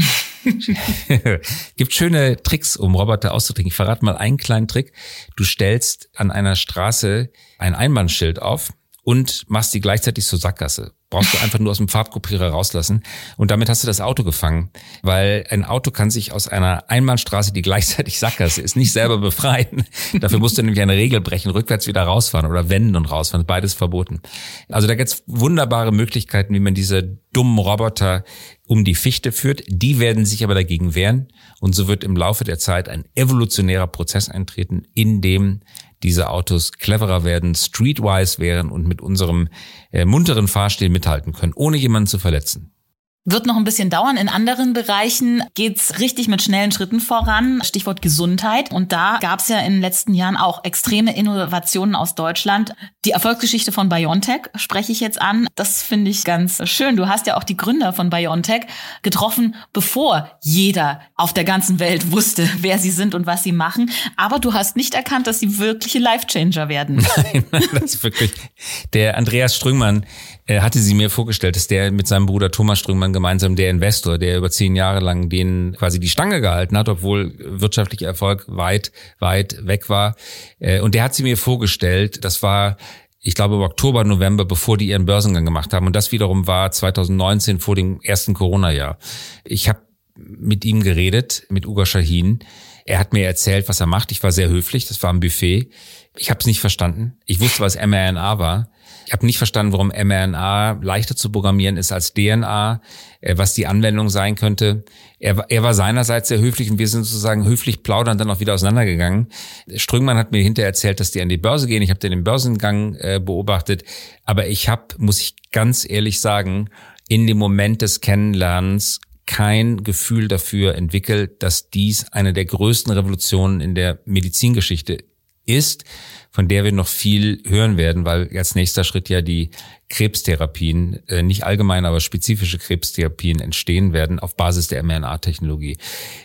*laughs* Gibt schöne Tricks, um Roboter auszutricksen. Ich verrate mal einen kleinen Trick. Du stellst an einer Straße ein Einbahnschild auf und machst die gleichzeitig zur Sackgasse. Brauchst du *laughs* einfach nur aus dem Farbkopierer rauslassen und damit hast du das Auto gefangen, weil ein Auto kann sich aus einer Einbahnstraße, die gleichzeitig Sackgasse ist, nicht selber befreien. *laughs* Dafür musst du nämlich eine Regel brechen, rückwärts wieder rausfahren oder wenden und rausfahren, beides verboten. Also da gibt's wunderbare Möglichkeiten, wie man diese dummen Roboter um die Fichte führt. Die werden sich aber dagegen wehren und so wird im Laufe der Zeit ein evolutionärer Prozess eintreten, in dem diese Autos cleverer werden, streetwise wären und mit unserem äh, munteren Fahrstil mithalten können, ohne jemanden zu verletzen. Wird noch ein bisschen dauern. In anderen Bereichen geht's richtig mit schnellen Schritten voran. Stichwort Gesundheit. Und da gab's ja in den letzten Jahren auch extreme Innovationen aus Deutschland. Die Erfolgsgeschichte von BioNTech spreche ich jetzt an. Das finde ich ganz schön. Du hast ja auch die Gründer von BioNTech getroffen, bevor jeder auf der ganzen Welt wusste, *laughs* wer sie sind und was sie machen. Aber du hast nicht erkannt, dass sie wirkliche Life-Changer werden. Nein, *laughs* das ist wirklich. Der Andreas Strüngmann hatte sie mir vorgestellt, dass der mit seinem Bruder Thomas Strüngmann gemeinsam der Investor, der über zehn Jahre lang denen quasi die Stange gehalten hat, obwohl wirtschaftlicher Erfolg weit, weit weg war. Äh, und der hat sie mir vorgestellt, das war ich glaube im Oktober, November, bevor die ihren Börsengang gemacht haben. Und das wiederum war 2019 vor dem ersten Corona-Jahr. Ich habe mit ihm geredet, mit Ugo Shahin. Er hat mir erzählt, was er macht. Ich war sehr höflich, das war ein Buffet. Ich habe es nicht verstanden. Ich wusste, was mRNA war. Ich habe nicht verstanden, warum mRNA leichter zu programmieren ist als DNA, äh, was die Anwendung sein könnte. Er, er war seinerseits sehr höflich und wir sind sozusagen höflich plaudern dann auch wieder auseinandergegangen. Strüngmann hat mir hinterher erzählt, dass die an die Börse gehen. Ich habe den Börsengang äh, beobachtet. Aber ich habe, muss ich ganz ehrlich sagen, in dem Moment des Kennenlernens kein Gefühl dafür entwickelt, dass dies eine der größten Revolutionen in der Medizingeschichte ist von der wir noch viel hören werden, weil als nächster Schritt ja die Krebstherapien, äh, nicht allgemein, aber spezifische Krebstherapien entstehen werden auf Basis der mRNA-Technologie.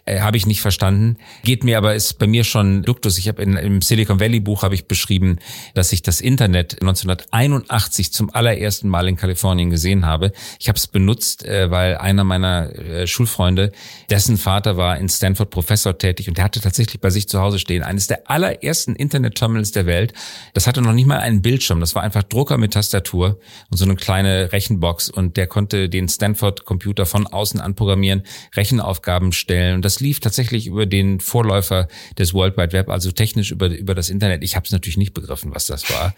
Äh, habe ich nicht verstanden. Geht mir aber, ist bei mir schon Duktus. Ich habe im Silicon Valley Buch habe ich beschrieben, dass ich das Internet 1981 zum allerersten Mal in Kalifornien gesehen habe. Ich habe es benutzt, äh, weil einer meiner äh, Schulfreunde, dessen Vater war in Stanford Professor tätig und der hatte tatsächlich bei sich zu Hause stehen eines der allerersten Internet-Terminals der Welt. Das hatte noch nicht mal einen Bildschirm. Das war einfach Drucker mit Tastatur und so eine kleine Rechenbox und der konnte den Stanford-Computer von außen anprogrammieren, Rechenaufgaben stellen und das lief tatsächlich über den Vorläufer des World Wide Web, also technisch über, über das Internet. Ich habe es natürlich nicht begriffen, was das war.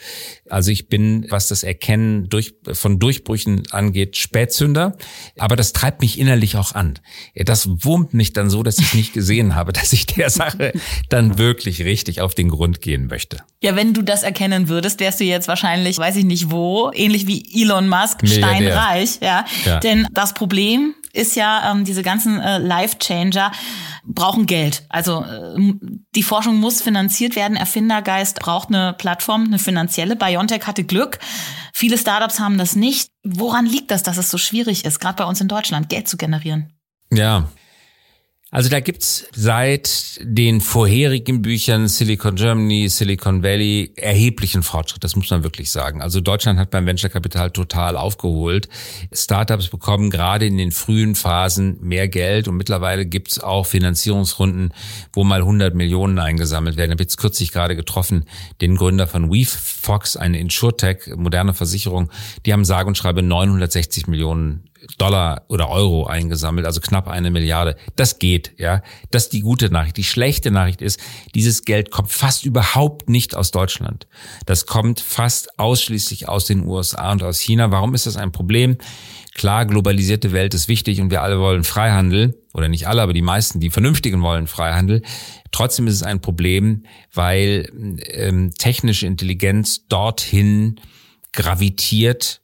Also ich bin, was das Erkennen durch, von Durchbrüchen angeht, Spätzünder, aber das treibt mich innerlich auch an. Das wurmt mich dann so, dass ich nicht gesehen habe, dass ich der Sache dann wirklich richtig auf den Grund gehen möchte. Ja, wenn du das erkennen würdest, wärst du jetzt wahrscheinlich, weiß ich nicht wo, ähnlich wie Elon Musk, steinreich. Ja. ja. Denn das Problem ist ja, ähm, diese ganzen äh, Life-Changer brauchen Geld. Also äh, die Forschung muss finanziert werden. Erfindergeist braucht eine Plattform, eine finanzielle. BioNTech hatte Glück. Viele Startups haben das nicht. Woran liegt das, dass es so schwierig ist, gerade bei uns in Deutschland, Geld zu generieren? Ja, also da gibt's seit den vorherigen Büchern Silicon Germany, Silicon Valley erheblichen Fortschritt, das muss man wirklich sagen. Also Deutschland hat beim Venture Capital total aufgeholt. Startups bekommen gerade in den frühen Phasen mehr Geld und mittlerweile gibt's auch Finanzierungsrunden, wo mal 100 Millionen eingesammelt werden. Ich habe jetzt kürzlich gerade getroffen den Gründer von Weave Fox, eine Insurtech, moderne Versicherung. Die haben sage und schreibe 960 Millionen Dollar oder Euro eingesammelt, also knapp eine Milliarde. Das geht, ja. Das ist die gute Nachricht. Die schlechte Nachricht ist, dieses Geld kommt fast überhaupt nicht aus Deutschland. Das kommt fast ausschließlich aus den USA und aus China. Warum ist das ein Problem? Klar, globalisierte Welt ist wichtig und wir alle wollen Freihandel, oder nicht alle, aber die meisten, die Vernünftigen wollen Freihandel. Trotzdem ist es ein Problem, weil ähm, technische Intelligenz dorthin gravitiert,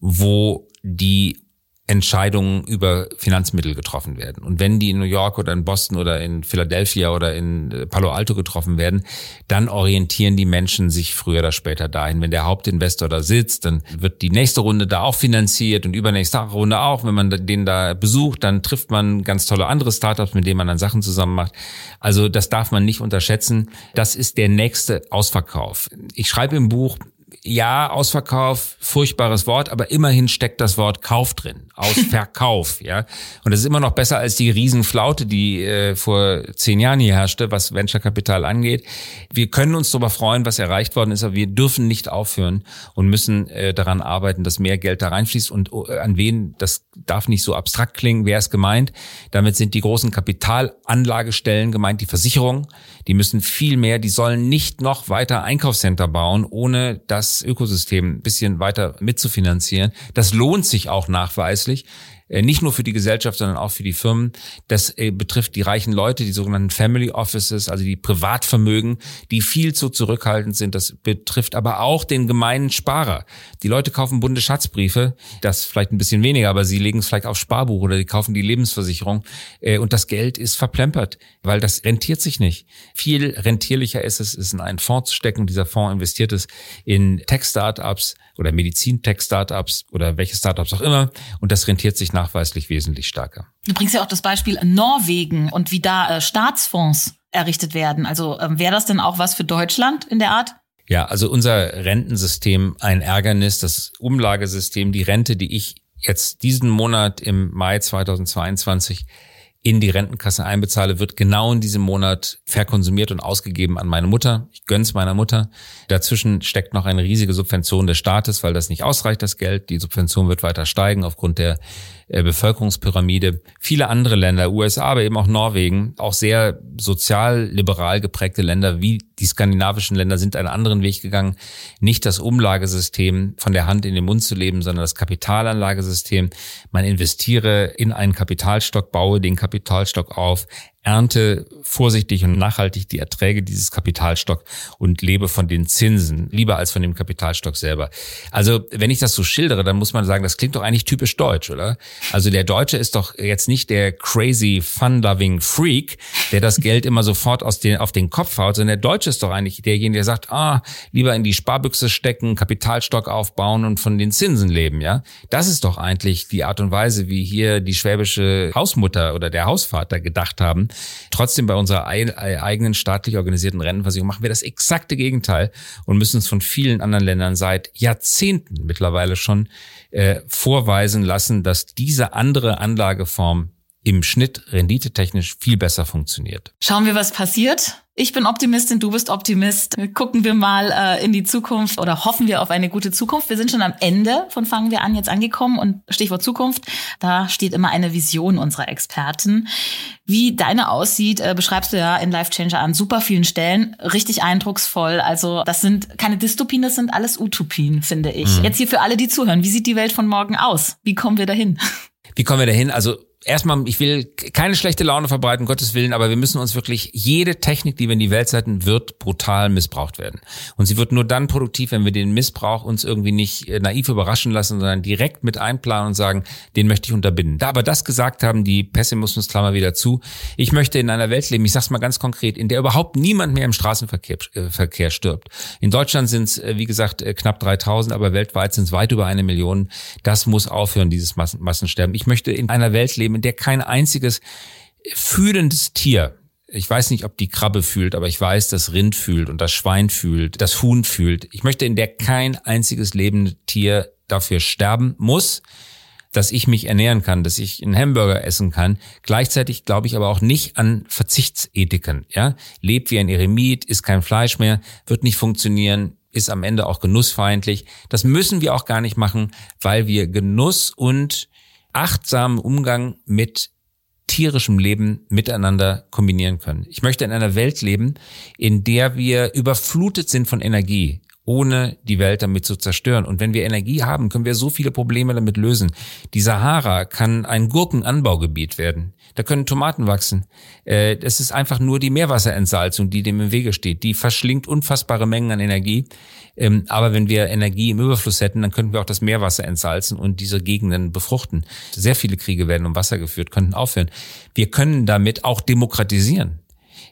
wo die Entscheidungen über Finanzmittel getroffen werden. Und wenn die in New York oder in Boston oder in Philadelphia oder in äh, Palo Alto getroffen werden, dann orientieren die Menschen sich früher oder später dahin. Wenn der Hauptinvestor da sitzt, dann wird die nächste Runde da auch finanziert und übernächste Runde auch. Wenn man den da besucht, dann trifft man ganz tolle andere Startups, mit denen man dann Sachen zusammen macht. Also das darf man nicht unterschätzen. Das ist der nächste Ausverkauf. Ich schreibe im Buch, ja, Ausverkauf, furchtbares Wort, aber immerhin steckt das Wort Kauf drin. Ausverkauf, *laughs* ja. Und das ist immer noch besser als die Riesenflaute, die äh, vor zehn Jahren hier herrschte, was Venture Capital angeht. Wir können uns darüber freuen, was erreicht worden ist, aber wir dürfen nicht aufhören und müssen äh, daran arbeiten, dass mehr Geld da reinfließt. Und äh, an wen, das darf nicht so abstrakt klingen, wer ist gemeint? Damit sind die großen Kapitalanlagestellen gemeint, die Versicherungen. Die müssen viel mehr, die sollen nicht noch weiter Einkaufscenter bauen, ohne dass das Ökosystem ein bisschen weiter mitzufinanzieren. Das lohnt sich auch nachweislich. Äh, nicht nur für die Gesellschaft, sondern auch für die Firmen. Das äh, betrifft die reichen Leute, die sogenannten Family Offices, also die Privatvermögen, die viel zu zurückhaltend sind. Das betrifft aber auch den gemeinen Sparer. Die Leute kaufen bunte Schatzbriefe, das vielleicht ein bisschen weniger, aber sie legen es vielleicht auf Sparbuch oder die kaufen die Lebensversicherung äh, und das Geld ist verplempert, weil das rentiert sich nicht. Viel rentierlicher ist es, es in einen Fonds zu stecken. Dieser Fonds investiert es in Tech-Startups oder Medizin-Tech-Startups oder welche Startups auch immer und das rentiert sich nachweislich wesentlich stärker. Du bringst ja auch das Beispiel Norwegen und wie da äh, Staatsfonds errichtet werden. Also ähm, wäre das denn auch was für Deutschland in der Art? Ja, also unser Rentensystem ein Ärgernis, das Umlagesystem, die Rente, die ich jetzt diesen Monat im Mai 2022 in die Rentenkasse einbezahle, wird genau in diesem Monat verkonsumiert und ausgegeben an meine Mutter. Ich gönn's meiner Mutter. Dazwischen steckt noch eine riesige Subvention des Staates, weil das nicht ausreicht, das Geld. Die Subvention wird weiter steigen aufgrund der Bevölkerungspyramide. Viele andere Länder, USA, aber eben auch Norwegen, auch sehr sozial-liberal geprägte Länder wie die skandinavischen Länder sind einen anderen Weg gegangen, nicht das Umlagesystem von der Hand in den Mund zu leben, sondern das Kapitalanlagesystem. Man investiere in einen Kapitalstock, baue den Kapitalstock auf, ernte vorsichtig und nachhaltig die Erträge dieses Kapitalstock und lebe von den Zinsen, lieber als von dem Kapitalstock selber. Also, wenn ich das so schildere, dann muss man sagen, das klingt doch eigentlich typisch deutsch, oder? Also, der Deutsche ist doch jetzt nicht der crazy, fun-loving Freak, der das Geld immer sofort aus den, auf den Kopf haut, sondern der Deutsche ist doch eigentlich derjenige, der sagt, ah, lieber in die Sparbüchse stecken, Kapitalstock aufbauen und von den Zinsen leben, ja? Das ist doch eigentlich die Art und Weise, wie hier die schwäbische Hausmutter oder der Hausvater gedacht haben. Trotzdem bei unserer eigenen staatlich organisierten Rentenversicherung machen wir das exakte Gegenteil und müssen uns von vielen anderen Ländern seit Jahrzehnten mittlerweile schon äh, vorweisen lassen, dass diese andere Anlageform im Schnitt renditetechnisch viel besser funktioniert. Schauen wir, was passiert. Ich bin Optimistin, du bist Optimist. Gucken wir mal äh, in die Zukunft oder hoffen wir auf eine gute Zukunft. Wir sind schon am Ende von Fangen wir an jetzt angekommen und Stichwort Zukunft, da steht immer eine Vision unserer Experten. Wie deine aussieht, äh, beschreibst du ja in Life Changer an super vielen Stellen. Richtig eindrucksvoll. Also das sind keine Dystopien, das sind alles Utopien, finde ich. Mhm. Jetzt hier für alle, die zuhören. Wie sieht die Welt von morgen aus? Wie kommen wir dahin? Wie kommen wir dahin? Also erstmal, ich will keine schlechte Laune verbreiten, Gottes Willen, aber wir müssen uns wirklich, jede Technik, die wir in die Welt setzen, wird brutal missbraucht werden. Und sie wird nur dann produktiv, wenn wir den Missbrauch uns irgendwie nicht äh, naiv überraschen lassen, sondern direkt mit einplanen und sagen, den möchte ich unterbinden. Da aber das gesagt haben, die Pessimismusklammer wieder zu. Ich möchte in einer Welt leben, ich sag's mal ganz konkret, in der überhaupt niemand mehr im Straßenverkehr äh, Verkehr stirbt. In Deutschland sind es, äh, wie gesagt, knapp 3000, aber weltweit sind es weit über eine Million. Das muss aufhören, dieses Massen Massensterben. Ich möchte in einer Welt leben, in der kein einziges fühlendes Tier ich weiß nicht, ob die Krabbe fühlt, aber ich weiß, das Rind fühlt und das Schwein fühlt, das Huhn fühlt. Ich möchte, in der kein einziges lebendes Tier dafür sterben muss, dass ich mich ernähren kann, dass ich einen Hamburger essen kann. Gleichzeitig glaube ich aber auch nicht an Verzichtsethiken. Ja, lebt wie ein Eremit, isst kein Fleisch mehr, wird nicht funktionieren, ist am Ende auch genussfeindlich. Das müssen wir auch gar nicht machen, weil wir Genuss und achtsamen Umgang mit tierischem Leben miteinander kombinieren können. Ich möchte in einer Welt leben, in der wir überflutet sind von Energie ohne die Welt damit zu zerstören. Und wenn wir Energie haben, können wir so viele Probleme damit lösen. Die Sahara kann ein Gurkenanbaugebiet werden. Da können Tomaten wachsen. Äh, es ist einfach nur die Meerwasserentsalzung, die dem im Wege steht. Die verschlingt unfassbare Mengen an Energie. Ähm, aber wenn wir Energie im Überfluss hätten, dann könnten wir auch das Meerwasser entsalzen und diese Gegenden befruchten. Sehr viele Kriege werden um Wasser geführt, könnten aufhören. Wir können damit auch demokratisieren.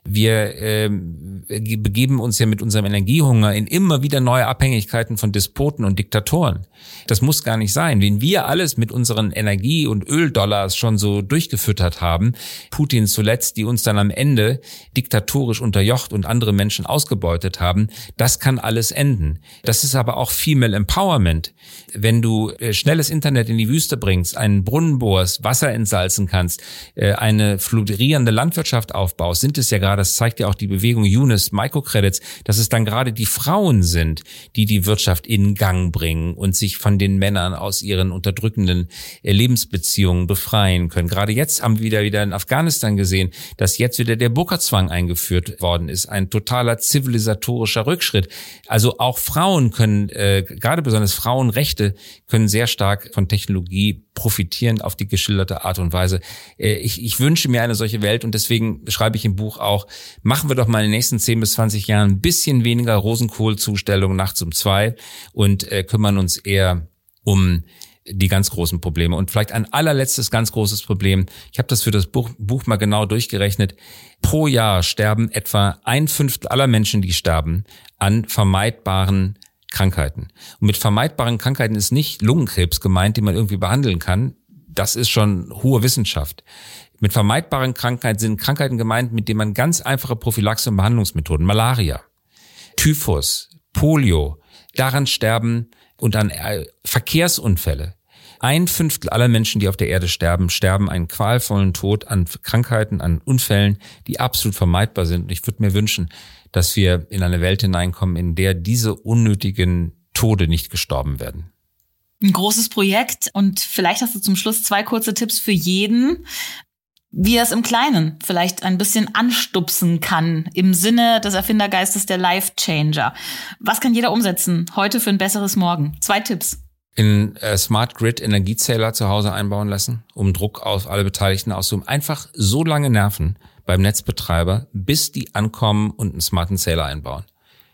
Wir ähm, begeben uns ja mit unserem Energiehunger in immer wieder neue Abhängigkeiten von Despoten und Diktatoren. Das muss gar nicht sein. Wenn wir alles mit unseren Energie- und Öldollars schon so durchgefüttert haben, Putin zuletzt, die uns dann am Ende diktatorisch unterjocht und andere Menschen ausgebeutet haben, das kann alles enden. Das ist aber auch Female Empowerment. Wenn du äh, schnelles Internet in die Wüste bringst, einen Brunnen bohrst, Wasser entsalzen kannst, äh, eine florierende Landwirtschaft aufbaust, sind es ja gerade das zeigt ja auch die Bewegung Unis, Microcredits, dass es dann gerade die Frauen sind, die die Wirtschaft in Gang bringen und sich von den Männern aus ihren unterdrückenden äh, Lebensbeziehungen befreien können. Gerade jetzt haben wir wieder, wieder in Afghanistan gesehen, dass jetzt wieder der Burka-Zwang eingeführt worden ist. Ein totaler zivilisatorischer Rückschritt. Also auch Frauen können, äh, gerade besonders Frauenrechte, können sehr stark von Technologie profitieren auf die geschilderte Art und Weise. Äh, ich, ich wünsche mir eine solche Welt und deswegen schreibe ich im Buch auch, machen wir doch mal in den nächsten 10 bis 20 Jahren ein bisschen weniger Rosenkohlzustellung nachts um zwei und äh, kümmern uns eher um die ganz großen Probleme. Und vielleicht ein allerletztes ganz großes Problem. Ich habe das für das Buch, Buch mal genau durchgerechnet. Pro Jahr sterben etwa ein Fünftel aller Menschen, die sterben, an vermeidbaren Krankheiten. Und mit vermeidbaren Krankheiten ist nicht Lungenkrebs gemeint, den man irgendwie behandeln kann. Das ist schon hohe Wissenschaft. Mit vermeidbaren Krankheiten sind Krankheiten gemeint, mit denen man ganz einfache Prophylaxe- und Behandlungsmethoden, Malaria, Typhus, Polio, daran sterben und an äh, Verkehrsunfälle. Ein Fünftel aller Menschen, die auf der Erde sterben, sterben einen qualvollen Tod an Krankheiten, an Unfällen, die absolut vermeidbar sind. Und ich würde mir wünschen, dass wir in eine Welt hineinkommen, in der diese unnötigen Tode nicht gestorben werden. Ein großes Projekt und vielleicht hast du zum Schluss zwei kurze Tipps für jeden, wie er es im Kleinen vielleicht ein bisschen anstupsen kann im Sinne des Erfindergeistes der Life Changer. Was kann jeder umsetzen heute für ein besseres Morgen? Zwei Tipps. In äh, Smart Grid Energiezähler zu Hause einbauen lassen, um Druck auf alle Beteiligten auszuüben. Einfach so lange nerven, beim Netzbetreiber, bis die ankommen und einen smarten Zähler einbauen.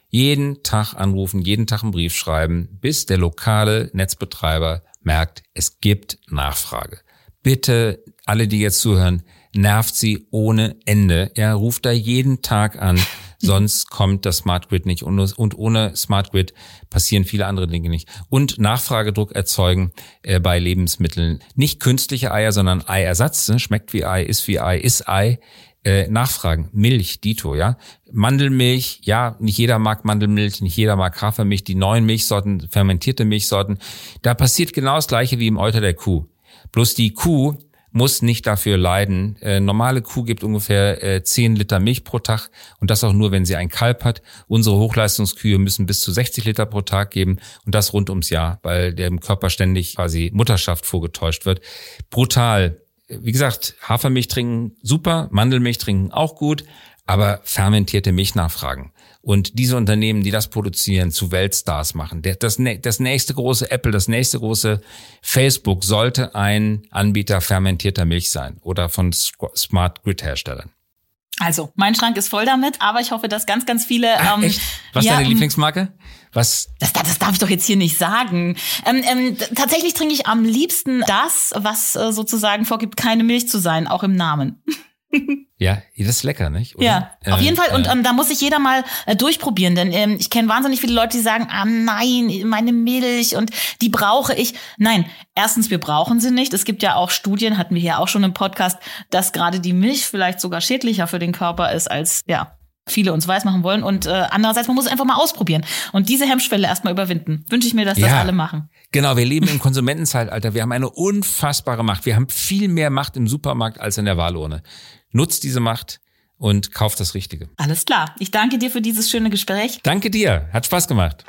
Jeden Tag anrufen, jeden Tag einen Brief schreiben, bis der lokale Netzbetreiber merkt, es gibt Nachfrage. Bitte alle, die jetzt zuhören, nervt sie ohne Ende. Er ruft da jeden Tag an, *laughs* sonst kommt das Smart Grid nicht. Und ohne Smart Grid passieren viele andere Dinge nicht. Und Nachfragedruck erzeugen äh, bei Lebensmitteln. Nicht künstliche Eier, sondern Eiersatz. Ne? Schmeckt wie Ei, ist wie Ei, ist Ei äh, nachfragen. Milch, Dito, ja. Mandelmilch, ja, nicht jeder mag Mandelmilch, nicht jeder mag Hafermilch, die neuen Milchsorten, fermentierte Milchsorten. Da passiert genau das Gleiche wie im Euter der Kuh. Bloß die Kuh muss nicht dafür leiden. Äh, normale Kuh gibt ungefähr äh, 10 Liter Milch pro Tag und das auch nur, wenn sie ein Kalb hat. Unsere Hochleistungskühe müssen bis zu 60 Liter pro Tag geben und das rund ums Jahr, weil dem Körper ständig quasi Mutterschaft vorgetäuscht wird. Brutal wie gesagt, Hafermilch trinken super, Mandelmilch trinken auch gut, aber fermentierte Milch nachfragen. Und diese Unternehmen, die das produzieren, zu Weltstars machen. Das, das nächste große Apple, das nächste große Facebook sollte ein Anbieter fermentierter Milch sein oder von Smart Grid Herstellern. Also, mein Schrank ist voll damit, aber ich hoffe, dass ganz, ganz viele. Ach, ähm, echt? Was ist ja, deine ähm, Lieblingsmarke? Was? Das, das darf ich doch jetzt hier nicht sagen. Ähm, ähm, tatsächlich trinke ich am liebsten das, was äh, sozusagen vorgibt, keine Milch zu sein, auch im Namen. *laughs* ja, das ist lecker, nicht? Oder? Ja, auf äh, jeden Fall. Und ähm, da muss sich jeder mal äh, durchprobieren, denn ähm, ich kenne wahnsinnig viele Leute, die sagen, ah nein, meine Milch und die brauche ich. Nein, erstens, wir brauchen sie nicht. Es gibt ja auch Studien, hatten wir hier auch schon im Podcast, dass gerade die Milch vielleicht sogar schädlicher für den Körper ist als ja viele uns weismachen wollen. Und äh, andererseits, man muss es einfach mal ausprobieren und diese Hemmschwelle erstmal überwinden. Wünsche ich mir, dass ja, das alle machen. Genau, wir leben im *laughs* Konsumentenzeitalter. Wir haben eine unfassbare Macht. Wir haben viel mehr Macht im Supermarkt als in der Wahlurne. Nutzt diese Macht und kauft das Richtige. Alles klar. Ich danke dir für dieses schöne Gespräch. Danke dir. Hat Spaß gemacht.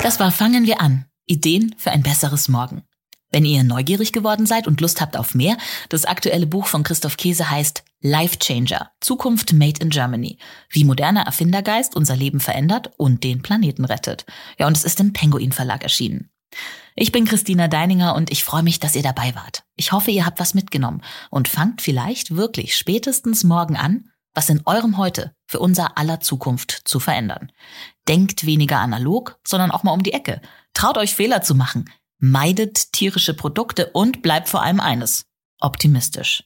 Das war Fangen wir an. Ideen für ein besseres Morgen. Wenn ihr neugierig geworden seid und Lust habt auf mehr, das aktuelle Buch von Christoph Käse heißt Life Changer. Zukunft Made in Germany. Wie moderner Erfindergeist unser Leben verändert und den Planeten rettet. Ja, und es ist im Penguin Verlag erschienen. Ich bin Christina Deininger und ich freue mich, dass ihr dabei wart. Ich hoffe, ihr habt was mitgenommen und fangt vielleicht wirklich spätestens morgen an, was in eurem Heute für unser aller Zukunft zu verändern. Denkt weniger analog, sondern auch mal um die Ecke. Traut euch Fehler zu machen meidet tierische Produkte und bleibt vor allem eines, optimistisch.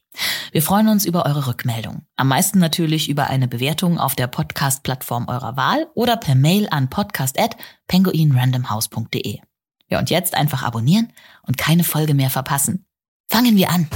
Wir freuen uns über eure Rückmeldung. Am meisten natürlich über eine Bewertung auf der Podcast-Plattform eurer Wahl oder per Mail an podcast@penguinrandomhouse.de. Ja, und jetzt einfach abonnieren und keine Folge mehr verpassen. Fangen wir an.